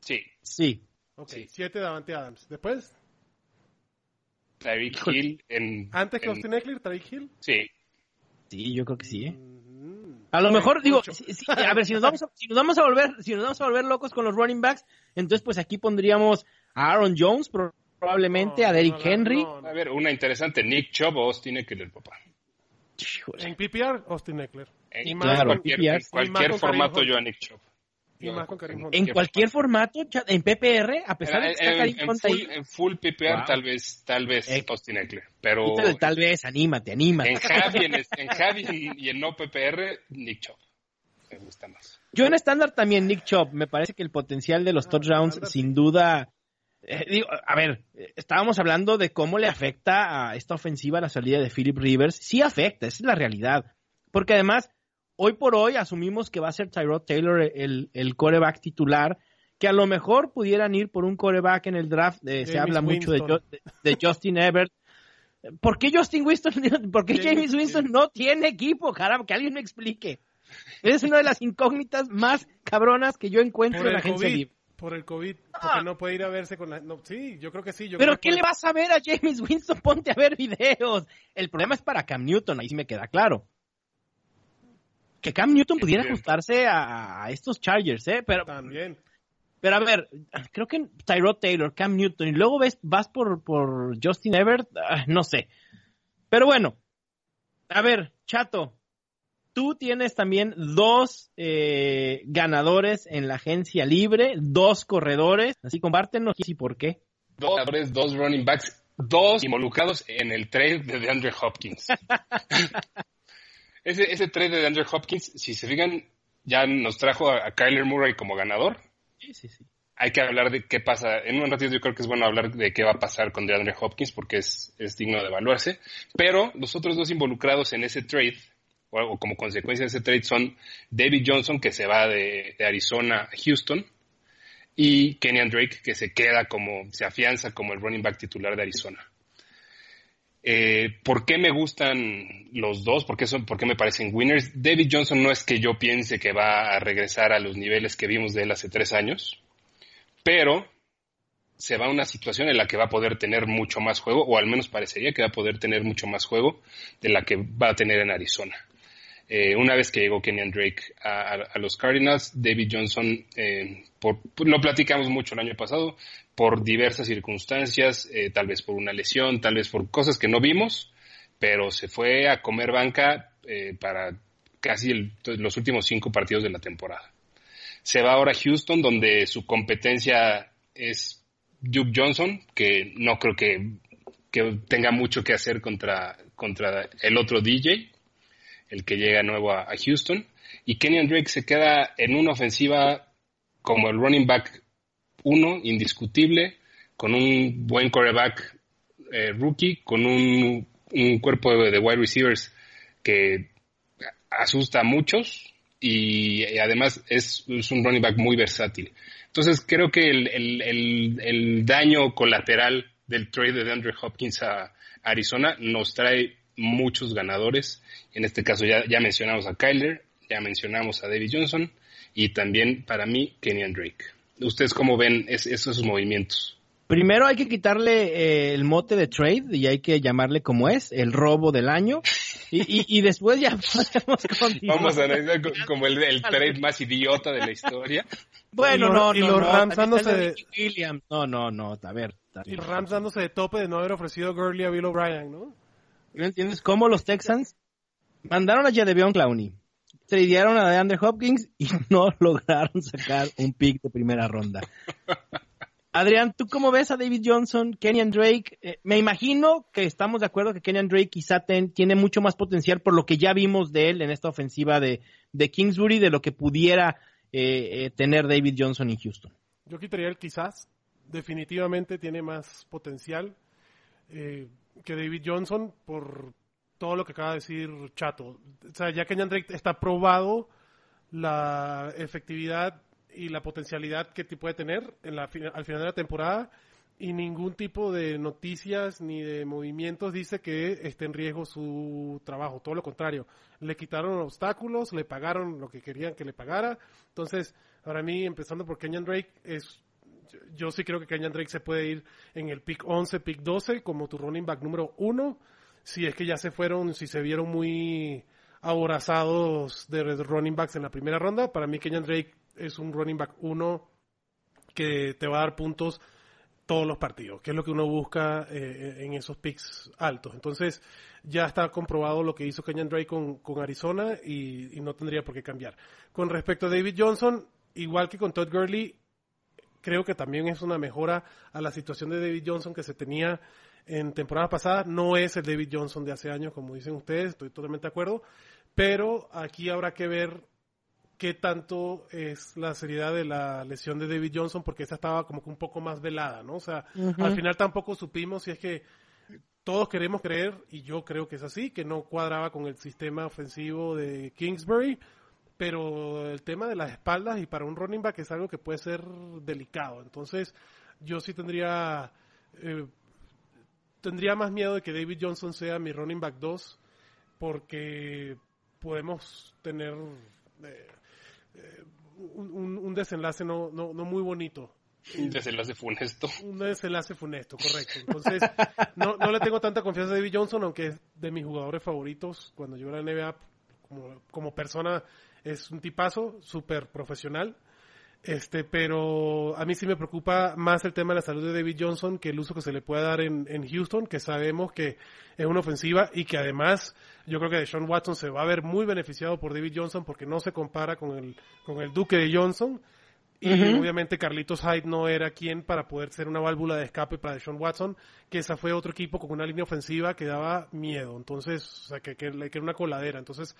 sí, sí. Ok, Sí. siete Davante Adams. Después, Tyreek. Hill en... antes que en- Austin Eckler, Tyreek Hill. Sí, Sí, yo creo que sí, ¿eh? A lo mejor, digo, a ver, si nos, vamos a, si nos vamos a volver, si nos vamos a volver locos con los running backs, entonces pues aquí pondríamos a Aaron Jones, pro- probablemente No, a Derrick no, no, Henry. no, no. a ver, una interesante, Nick Chubb o Austin Eckler, papá. Híjole. En PPR, Austin Eckler. En Y más- cualquier, Claro, en y cualquier más formato yo a. Nick Chubb. Y más con Karim Hunt. En cualquier formato, en PPR, a pesar de que está en, Karim en Hunt full, ahí, en full PPR Wow. tal vez, tal vez Eh, Austin Eckler, pero tal vez, anímate, anímate. en Javi, en, en Javi y en no PPR, Nick Chubb. Me gusta más. Yo en estándar también, Nick Chubb, me parece que el potencial de los Ah, touchdowns, sin duda, eh, digo, a ver, estábamos hablando de cómo le afecta a esta ofensiva la salida de Philip Rivers. Sí afecta, esa es la realidad. Porque además, hoy por hoy asumimos que va a ser Tyrod Taylor el, el coreback titular, que a lo mejor pudieran ir por un coreback en el draft. eh, se habla mucho de, Winston. De- de Justin Everett. ¿Por qué Justin Winston, por qué James- Winston no tiene equipo? Caramba, que alguien me explique. Es una de las incógnitas más cabronas que yo encuentro Por en la agencia COVID. libre. Por el COVID. Ah. Porque no puede ir a verse con la... no, sí, yo creo que sí. Yo Pero creo que ¿qué le vas a ver a James Winston? Ponte a ver videos. El problema es para Cam Newton, ahí sí me queda claro. Que Cam Newton pudiera ajustarse a, a estos Chargers, ¿eh? Pero, También. pero a ver, creo que Tyrod Taylor, Cam Newton, y luego ves, vas por, por Justin Everett, ah, no sé. Pero bueno, a ver, Chato, tú tienes también dos eh, ganadores en la agencia libre, dos corredores, así compártenos y por qué. Dos jugadores, dos running backs, dos involucrados en el trade de DeAndre Hopkins. ese, ese trade de DeAndre Hopkins, si se fijan, ya nos trajo a, a Kyler Murray como ganador. Sí, sí, sí. Hay que hablar de qué pasa. En un ratito yo creo que es bueno hablar de qué va a pasar con DeAndre Hopkins porque es, es digno de evaluarse. Pero los otros dos involucrados en ese trade, o, o como consecuencia de ese trade, son David Johnson, que se va de, de Arizona a Houston, y Kenyan Drake, que se queda como, se afianza como el running back titular de Arizona. Eh, ¿Por qué me gustan los dos? ¿Por qué, son, ¿Por qué me parecen winners? David Johnson no es que yo piense que va a regresar a los niveles que vimos de él hace tres años, pero se va a una situación en la que va a poder tener mucho más juego, o al menos parecería que va a poder tener mucho más juego de la que va a tener en Arizona. Eh, una vez que llegó Kenyan Drake a, los Cardinals, David Johnson, eh, por- lo platicamos mucho el año pasado, por diversas circunstancias, eh, tal vez por una lesión, tal vez por cosas que no vimos, pero se fue a comer banca eh, para casi el- los últimos cinco partidos de la temporada. Se va ahora a Houston, donde su competencia es Duke Johnson, que no creo que, que tenga mucho que hacer contra, contra el otro DJ, el que llega nuevo a, a Houston. Y Kenyan Drake se queda en una ofensiva como el running back uno, indiscutible, con un buen quarterback eh, rookie, con un, un cuerpo de, de wide receivers que asusta a muchos y, además es, un running back muy versátil. Entonces creo que el, daño colateral del trade de Andrew Hopkins a Arizona nos trae muchos ganadores. En este caso ya, ya mencionamos a Kyler, ya mencionamos a David Johnson y también para mí Kenyan Drake. ¿Ustedes cómo ven esos movimientos? Primero hay que quitarle eh, el mote de trade y hay que llamarle como es, el robo del año. Y, después ya podemos continuar. Vamos a analizar como el, trade más idiota de la historia. Bueno, no, no, y los Rams dándose de... Williams. No, no, no, a ver. Y los Rams dándose de tope de no haber ofrecido Gurley a Bill O'Brien, ¿no? ¿No entiendes cómo los Texans mandaron a Jadeveon Clowney, tradearon a DeAndre Hopkins y no lograron sacar un pick de primera ronda? Adrián, ¿tú cómo ves a David Johnson, Kenyan Drake? Eh, me imagino que estamos de acuerdo que Kenyan Drake quizá tiene mucho más potencial por lo que ya vimos de él en esta ofensiva de, Kingsbury, de lo que pudiera eh, eh, tener David Johnson en Houston. Yo quitaría el quizás. Definitivamente tiene más potencial que David Johnson por todo lo que acaba de decir Chato. O sea, ya Kenyan Drake está probado la efectividad y la potencialidad que puede tener en la, al final de la temporada y ningún tipo de noticias ni de movimientos dice que esté en riesgo su trabajo, todo lo contrario, le quitaron obstáculos, le pagaron lo que querían que le pagara, entonces para mí empezando por Kenyan Drake es yo sí creo que Kenyan Drake se puede ir en el pick 11, pick 12 como tu running back número 1, si es que ya se fueron, si se vieron muy aborazados de running backs en la primera ronda, para mí Kenyan Drake es un running back uno que te va a dar puntos todos los partidos, que es lo que uno busca eh, en esos picks altos. Entonces, ya está comprobado lo que hizo Kenyan Drake con, Arizona y, no tendría por qué cambiar. Con respecto a David Johnson, igual que con Todd Gurley, creo que también es una mejora a la situación de David Johnson que se tenía en temporada pasada. No es el David Johnson de hace años, como dicen ustedes, estoy totalmente de acuerdo, pero aquí habrá que ver qué tanto es la seriedad de la lesión de David Johnson, porque esa estaba como que un poco más velada, ¿no? O sea, al final tampoco supimos si es que todos queremos creer, y yo creo que es así, que no cuadraba con el sistema ofensivo de Kingsbury, pero el tema de las espaldas y para un running back es algo que puede ser delicado. Entonces, yo sí tendría, eh, tendría más miedo de que David Johnson sea mi running back 2, porque podemos tener... Eh, eh, un, desenlace no, no, no muy bonito. Un desenlace funesto. Un desenlace funesto, correcto. Entonces, no, no le tengo tanta confianza a David Johnson, aunque es de mis jugadores favoritos. Cuando yo era NBA, como, como persona, es un tipazo, súper profesional. Este, pero a mí sí me preocupa más el tema de la salud de David Johnson que el uso que se le puede dar en, en Houston, que sabemos que es una ofensiva y que además yo creo que Deshaun Watson se va a ver muy beneficiado por David Johnson porque no se compara con el, con el Duque de Johnson. Y obviamente Carlitos Hyde no era quien para poder ser una válvula de escape para Deshaun Watson, que esa fue otro equipo con una línea ofensiva que daba miedo. Entonces, o sea, que, que, que era una coladera. Entonces,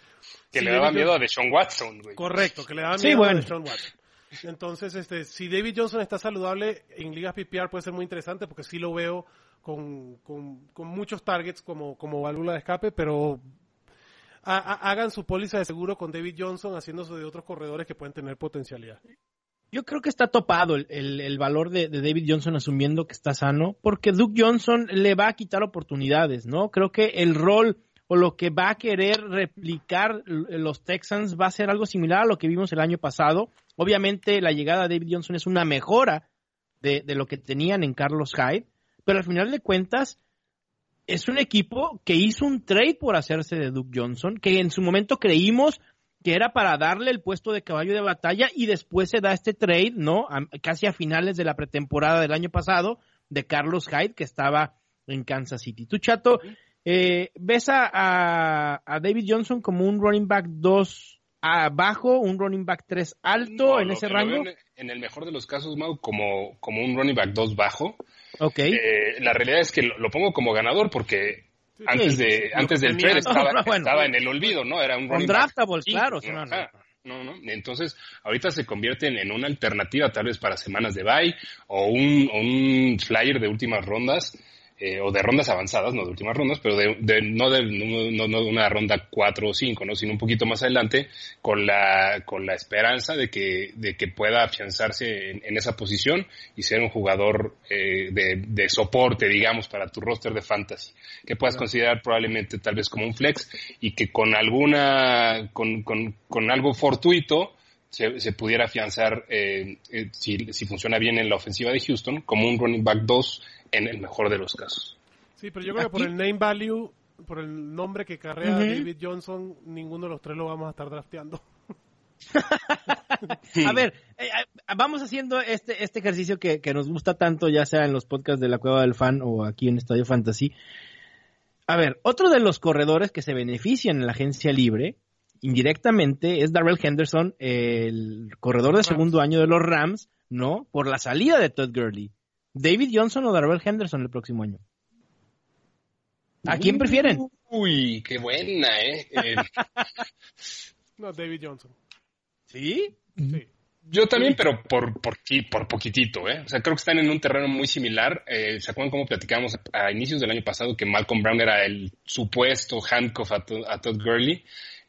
que le daba miedo a Deshaun Watson, güey. Correcto, que le daba miedo a Deshaun Watson. Entonces, este, si David Johnson está saludable en ligas PPR puede ser muy interesante porque sí lo veo con, muchos targets como, como válvula de escape, pero hagan su póliza de seguro con David Johnson haciéndose de otros corredores que pueden tener potencialidad. Yo creo que está topado el, valor de, de, David Johnson asumiendo que está sano, porque Duke Johnson le va a quitar oportunidades, ¿no? Creo que el rol o lo que va a querer replicar los Texans va a ser algo similar a lo que vimos el año pasado. Obviamente la llegada de David Johnson es una mejora de, lo que tenían en Carlos Hyde, pero al final de cuentas es un equipo que hizo un trade por hacerse de Duke Johnson, que en su momento creímos que era para darle el puesto de caballo de batalla y después se da este trade, ¿no? casi a finales de la pretemporada del año pasado de Carlos Hyde que estaba en Kansas City. Tu chato, eh, ¿Ves a, David Johnson como un running back 2 bajo, un running back 3 alto en ese rango? En, el mejor de los casos, Mau, como, como un running back 2 bajo. Ok. Eh, la realidad es que lo, pongo como ganador porque antes de antes del trade estaba, en el olvido, ¿no? Era un running claro. no, no, Entonces, ahorita se convierten en una alternativa tal vez para semanas de bye o un, o un flyer de últimas rondas eh, o de rondas avanzadas, no de últimas rondas, pero de, no de no, una ronda 4 o 5, ¿no? sino un poquito más adelante, con la, con la esperanza de que, de que pueda afianzarse en, esa posición y ser un jugador eh, de, de, soporte, digamos, para tu roster de fantasy, que puedas considerar probablemente tal vez como un flex y que con alguna, con, con, con algo fortuito, se, se, pudiera afianzar, eh, eh, si, si, funciona bien en la ofensiva de Houston, como un running back 2 en el mejor de los casos. Sí, pero yo creo que por el name value, por el nombre que carrea David Johnson, ninguno de los tres lo vamos a estar drafteando. a ver, eh, vamos haciendo este, este ejercicio que, que, nos gusta tanto, ya sea en los podcasts de la Cueva del Fan o aquí en Estadio Fantasy. A ver, otro de los corredores que se benefician en la agencia libre, indirectamente, es Darrell Henderson, el corredor de segundo año de los Rams, ¿no? Por la salida de Todd Gurley. David Johnson o Darrell Henderson el próximo año. ¿A quién prefieren? Uy, qué buena, ¿eh? eh no, David Johnson. ¿Sí? Sí. Yo también, pero por, por, por poquitito, ¿eh? O sea, creo que están en un terreno muy similar. Eh, ¿Se acuerdan cómo platicamos a inicios del año pasado que Malcolm Brown era el supuesto handcuff a, Todd Gurley?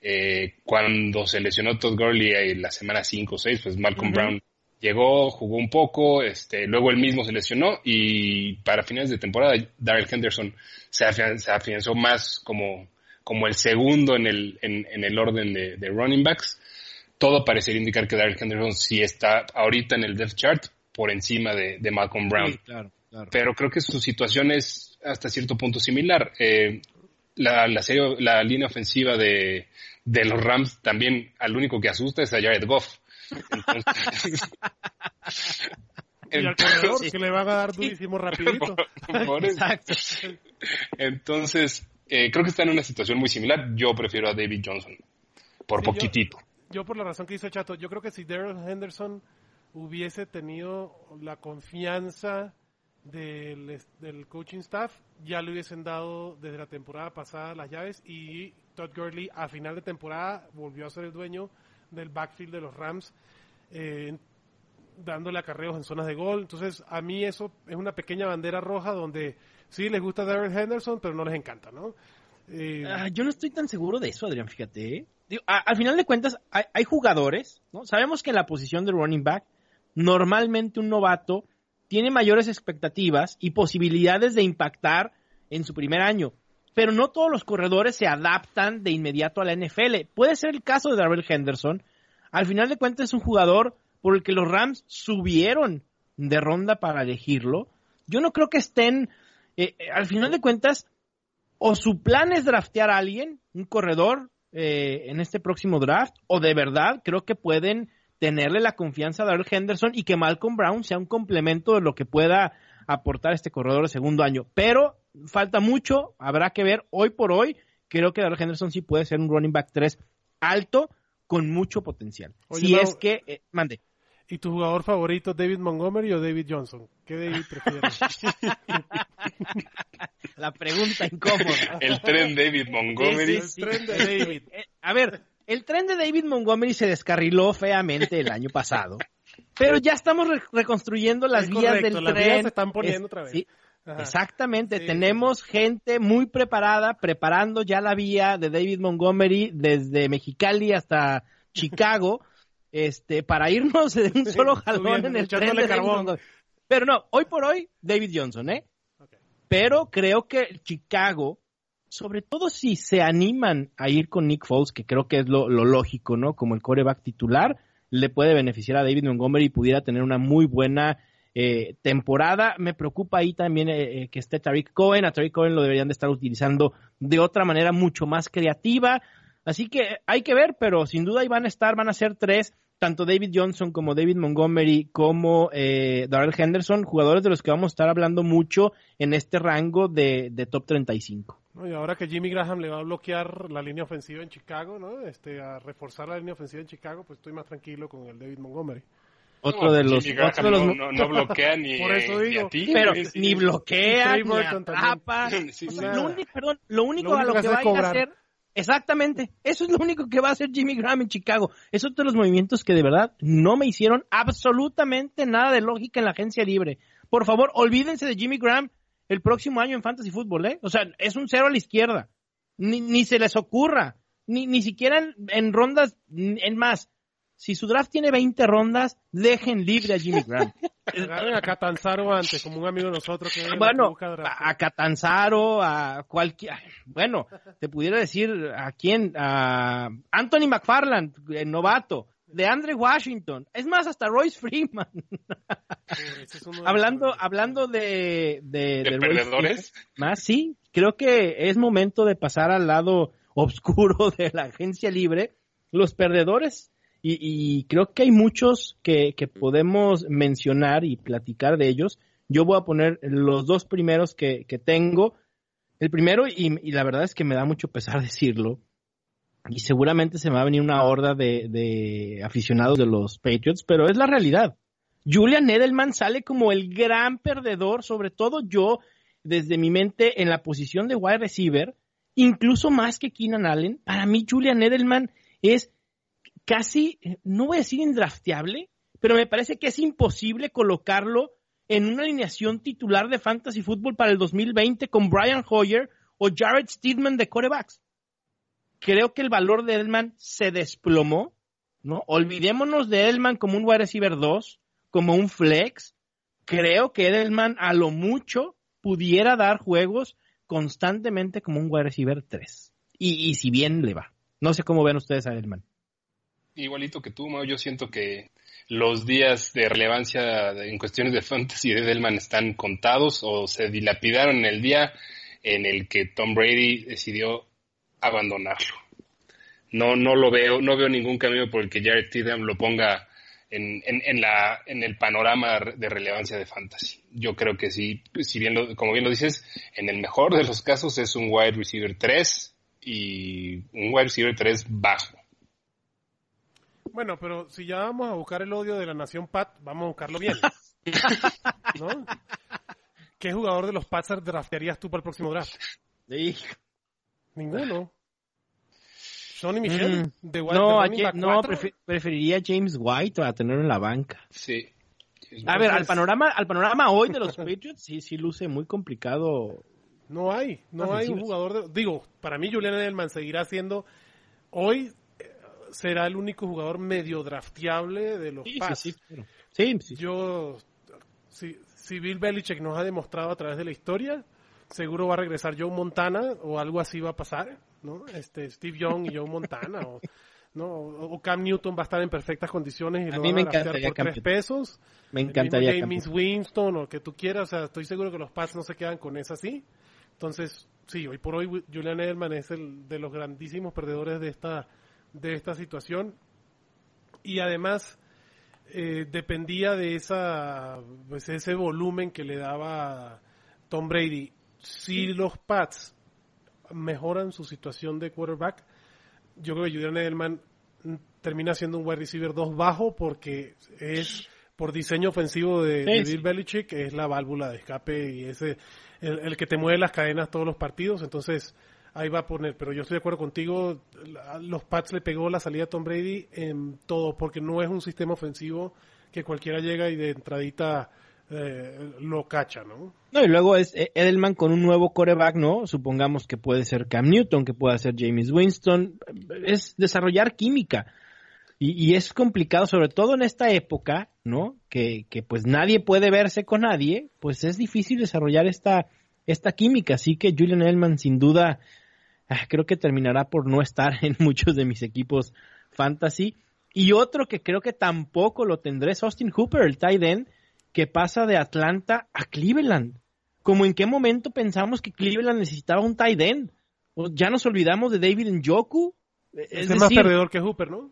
Eh, cuando se lesionó Todd Gurley en la semana 5 o 6, pues Malcolm Brown llegó, jugó un poco, este, luego él mismo se lesionó y para finales de temporada Darrell Henderson se, afianzó más como, como el segundo en el, en, el orden de, running backs. Todo parecería indicar que Darrell Henderson sí está ahorita en el depth chart por encima de, Malcolm Brown. Pero creo que su situación es hasta cierto punto similar. Eh, la, la, la línea ofensiva de, de los Rams también al único que asusta es a Jared Goff y al corredor que le van a dar durísimo rapidito. Exacto. Entonces, eh, creo que está en una situación muy similar. Yo prefiero a David Johnson, por poquitito. Yo, por la razón que hizo Chato, yo creo que si Daryl Henderson hubiese tenido la confianza del, del coaching staff, ya le hubiesen dado desde la temporada pasada las llaves y Todd Gurley a final de temporada volvió a ser el dueño del backfield de los Rams, eh, dándole acarreos en zonas de gol. Entonces, a mí eso es una pequeña bandera roja donde sí les gusta Darrell Henderson, pero no les encanta, ¿no? Eh, ah, yo no estoy tan seguro de eso, Adrián, fíjate. ¿eh? al final de cuentas, hay, jugadores, ¿no? Sabemos que en la posición de running back, normalmente un novato tiene mayores expectativas y posibilidades de impactar en su primer año pero no todos los corredores se adaptan de inmediato a la NFL. Puede ser el caso de Darrell Henderson. Al final de cuentas es un jugador por el que los Rams subieron de ronda para elegirlo. Yo no creo que estén, eh, eh, al final de cuentas, o su plan es draftear a alguien, un corredor, eh, en este próximo draft, o de verdad creo que pueden tenerle la confianza a Darrell Henderson y que Malcolm Brown sea un complemento de lo que pueda aportar este corredor de segundo año. Pero falta mucho, habrá que ver. Hoy por hoy, creo que Darrell Henderson sí puede ser un running back 3 alto con mucho potencial. si es que, eh, mande. ¿Y tu jugador favorito, David Montgomery o David Johnson? ¿Qué David prefieres? La pregunta incómoda. El tren David Montgomery. el tren de David. Eh, a ver, el tren de David Montgomery se descarriló feamente el año pasado. Pero ya estamos reconstruyendo las vías del las tren. Vías se están poniendo otra vez. Exactamente, tenemos gente muy preparada preparando ya la vía de David Montgomery desde Mexicali hasta Chicago, este, para irnos de un solo jalón en el tren de carbón. Pero no, hoy por hoy David Johnson, ¿eh? Pero creo que Chicago, sobre todo si se animan a ir con Nick Foles, que creo que es lo, lo lógico, ¿no? Como el coreback titular, le puede beneficiar a David Montgomery y pudiera tener una muy buena eh, temporada. Me preocupa ahí también eh, eh, que esté Tariq Cohen. A Tariq Cohen lo deberían de estar utilizando de otra manera mucho más creativa. Así que hay que ver, pero sin duda ahí van a estar, van a ser tres, tanto David Johnson como David Montgomery como eh, Darrell Henderson, jugadores de los que vamos a estar hablando mucho en este rango de, top 35. y ahora que Jimmy Graham le va a bloquear la línea ofensiva en Chicago, ¿no? Este, a reforzar la línea ofensiva en Chicago, pues estoy más tranquilo con el David Montgomery. Otro de los, otro de los no, no, bloquea ni, Por eso digo, ni a ti. Pero ni bloquea, ni atrapa. lo único, perdón, lo único a lo que, va a hacer Exactamente, eso es lo único que va a hacer Jimmy Graham en Chicago. Es otro de los movimientos que de verdad no me hicieron absolutamente nada de lógica en la agencia libre. Por favor, olvídense de Jimmy Graham el próximo año en Fantasy Football, ¿eh? O sea, es un cero a la izquierda. Ni, ni se les ocurra. Ni, ni siquiera en, en rondas, en más. Si su draft tiene 20 rondas, dejen libre a Jimmy Graham. Agarren a Catanzaro antes, como un amigo de nosotros que bueno, a Catanzaro, a cualquier, bueno, te pudiera decir a quién, a Anthony McFarland, el novato, de Andre Washington, es más, hasta Royce Freeman. Es uno de hablando, hablando de, de, ¿De Royce perdedores? Freeman, más sí, creo que es momento de pasar al lado oscuro de la agencia libre. Los perdedores, y, y creo que hay muchos que, que podemos mencionar y platicar de ellos. Yo voy a poner los dos primeros que, que tengo. El primero, y, y la verdad es que me da mucho pesar decirlo, y seguramente se me va a venir una horda de, de aficionados de los Patriots, pero es la realidad. Julian Edelman sale como el gran perdedor, sobre todo yo, desde mi mente, en la posición de wide receiver, incluso más que Keenan Allen. Para mí, Julian Edelman es casi, no voy a decir indrafteable, pero me parece que es imposible colocarlo en una alineación titular de fantasy fútbol para el 2020 con Brian Hoyer o Jared Steedman de corebacks. Creo que el valor de Edelman se desplomó, ¿no? Olvidémonos de Edelman como un wide receiver 2, como un flex. Creo que Edelman a lo mucho pudiera dar juegos constantemente como un wide receiver 3. Y, y si bien le va. No sé cómo ven ustedes a Edelman. Igualito que tú, Mau, yo siento que los días de relevancia en cuestiones de fantasy de Edelman están contados o se dilapidaron en el día en el que Tom Brady decidió abandonarlo. No, no lo veo, no veo ningún camino por el que Jared Tidham lo ponga en, en, en, la, en el panorama de relevancia de fantasy. Yo creo que sí, si bien lo- como bien lo dices, en el mejor de los casos es un wide receiver 3 y un wide receiver 3 bajo. Bueno, pero si ya vamos a buscar el odio de la nación Pat, vamos a buscarlo bien. ¿No? ¿Qué jugador de los Pats draftearías tú para el próximo draft? Ninguno. Sonny Michel, Mm. de Wild No, no preferiría James White a tenerlo en la banca. Sí. A ver, al panorama, al panorama hoy de los Patriots sí, sí luce muy complicado. No hay, no hay un jugador de... Digo, para mí Julian Edelman seguirá siendo... Hoy será el único jugador medio drafteable de los Sí, Pats. sí, sí, sí. Yo, si, si Bill Belichick nos ha demostrado a través de la historia, seguro va a regresar Joe Montana o algo así va a pasar, ¿no? Este, Steve Young y Joe Montana, o, ¿no? o Cam Newton va a estar en perfectas condiciones y A lo mí van me a draftear encantaría por tres Cam- pesos. Me encantaría. James campeón. Winston o que tú quieras, o sea, estoy seguro que los Pats no se quedan con esa así. Entonces, sí, hoy por hoy Julian Edelman es el de los grandísimos perdedores de esta de esta situación y además eh, dependía de esa pues ese volumen que le daba Tom Brady. Si los Pats mejoran su situación de quarterback, yo creo que Julian Edelman termina siendo un wide receiver 2 bajo porque es por diseño ofensivo de, Sí, de sí. Bill Belichick, es la válvula de escape y ese el, el que te mueve las cadenas todos los partidos, entonces ahí va a poner, pero yo estoy de acuerdo contigo, los Pats le pegó la salida a Tom Brady en todo, porque no es un sistema ofensivo que cualquiera llega y de entradita eh, lo cacha, ¿no? No, y luego es eh, Edelman con un nuevo coreback, ¿no? Supongamos que puede ser Cam Newton, que puede ser James Winston. Es desarrollar química. Y, y es complicado, sobre todo en esta época, ¿no? Que, que pues nadie puede verse con nadie, pues es difícil desarrollar esta, esta química. Así que Julian Edelman sin duda creo que terminará por no estar en muchos de mis equipos fantasy. Y otro que creo que tampoco lo tendré es Austin Hooper, el tight end, que pasa de Atlanta a Cleveland. Como en qué momento pensamos que Cleveland necesitaba un tight end. O ya nos olvidamos de David Njoku. Es Es más perdedor que Hooper, ¿no?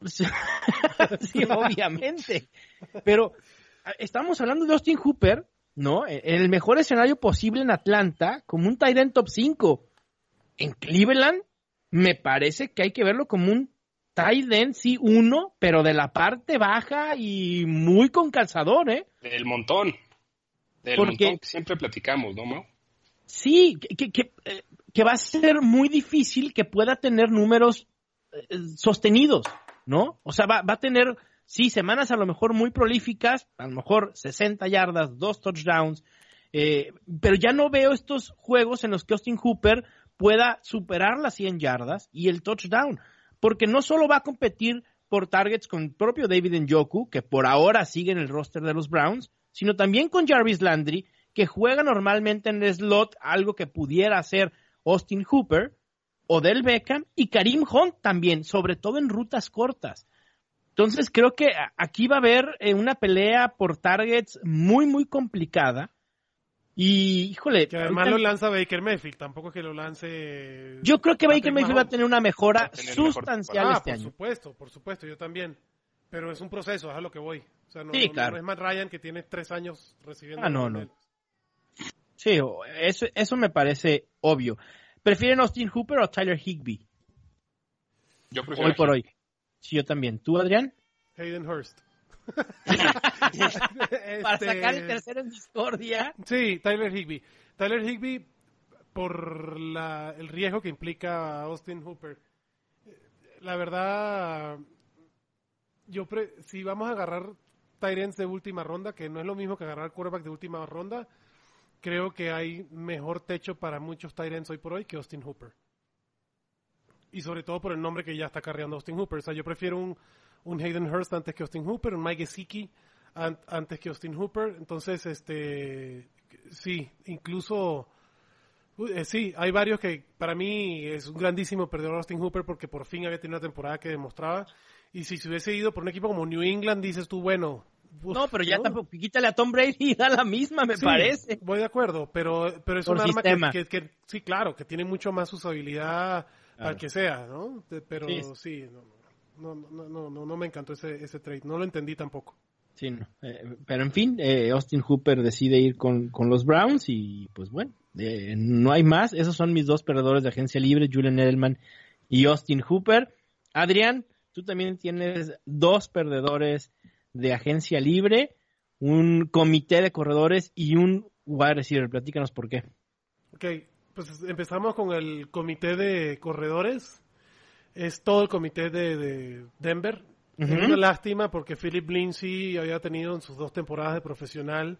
sí, obviamente. Pero ah, estamos hablando de Austin Hooper, ¿no? En el mejor escenario posible en Atlanta, como un tight end top 5. En Cleveland, me parece que hay que verlo como un tight end, sí, uno, pero de la parte baja y muy con calzador, ¿eh? Del montón. Del Porque- montón que siempre platicamos, ¿no, Mau? Sí, que, que, que, eh, va a ser muy difícil que pueda tener números eh, sostenidos, ¿no? O sea, va, va a tener, sí, semanas a lo mejor muy prolíficas, a lo mejor 60 yardas, dos touchdowns, Eh, pero ya no veo estos juegos en los que Austin Hooper pueda superar las 100 yardas y el touchdown, porque no solo va a competir por targets con el propio David Njoku, que por ahora sigue en el roster de los Browns, sino también con Jarvis Landry, que juega normalmente en el slot, algo que pudiera hacer Austin Hooper, Odell Beckham y Karim Hunt también, sobre todo en rutas cortas. Entonces creo que aquí va a haber eh, una pelea por targets muy, muy complicada. Y, híjole. Que además lo lanza Baker Mayfield, tampoco es que lo lance. Yo creo que Baker Mayfield va a tener una mejora sustancial ah, este por año. Por supuesto, por supuesto, yo también. Pero es un proceso, es a lo que voy. O sea, no, sí, no, claro. no es Matt Ryan que tiene tres años recibiendo. Ah, no, no. Sí, eso, eso me parece obvio. ¿Prefieren Austin Hooper o Tyler Higby? Yo prefiero. Hoy por hoy. Sí, yo también. ¿Tú, Adrián? Hayden Hurst. Para Este, sacar el tercero en discordia. Sí, Tyler Higby. Tyler Higby, por la, el riesgo que implica Austin Hooper. La verdad, yo pre- si vamos a agarrar Tyrants de última ronda, que no es lo mismo que agarrar quarterback de última ronda, creo que hay mejor techo para muchos Tyrants hoy por hoy que Austin Hooper. Y sobre todo por el nombre que ya está cargando Austin Hooper. O sea, yo prefiero un, un Hayden Hurst antes que Austin Hooper, un Mike Gesicki an- antes que Austin Hooper. Entonces, este, sí, incluso, uy, eh, sí, hay varios que para mí es un grandísimo perdedor Austin Hooper porque por fin había tenido una temporada que demostraba. Y si se hubiese ido por un equipo como New England, dices tú, bueno. uf, No, pero ya ¿no? tampoco. Quítale a Tom Brady y da la misma, me Sí, parece. Voy de acuerdo, pero, pero es Por un arma que, sistema. que- que- sí, claro, que tiene mucho más usabilidad Claro. al que sea, ¿no? Pero Sí. sí, no, no, no, no, no, no me encantó ese, ese trade, no lo entendí tampoco. Sí, no. Eh, pero en fin, eh, Austin Hooper decide ir con, con los Browns y pues bueno, eh, no hay más. Esos son mis dos perdedores de agencia libre, Julian Edelman y Austin Hooper. Adrián, tú también tienes dos perdedores de agencia libre, un comité de corredores y un wide receiver. Platícanos por qué. Ok, pues empezamos con el comité de corredores. Es todo el comité de, de Denver. Es una lástima porque Philip Lindsay había tenido en sus dos temporadas de profesional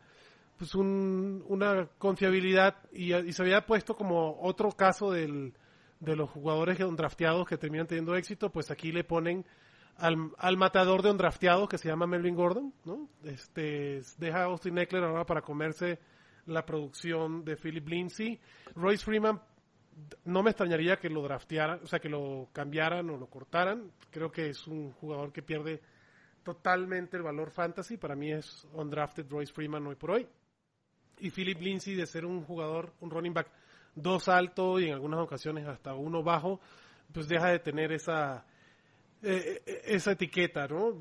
pues un- una confiabilidad y, y se había puesto como otro caso del, de los jugadores que drafteados que terminan teniendo éxito, pues aquí le ponen al, al matador de undrafteados que se llama Melvin Gordon, ¿no? Este, deja a Austin Eckler ahora para comerse la producción de Philip Lindsay. Royce Freeman no me extrañaría que lo draftearan, o sea, que lo cambiaran o lo cortaran. Creo que es un jugador que pierde totalmente el valor fantasy. Para mí es undrafted Royce Freeman hoy por hoy. Y Philip Lindsay de ser un jugador, un running back dos alto y en algunas ocasiones hasta uno bajo, pues deja de tener esa eh, eh, esa etiqueta, ¿no?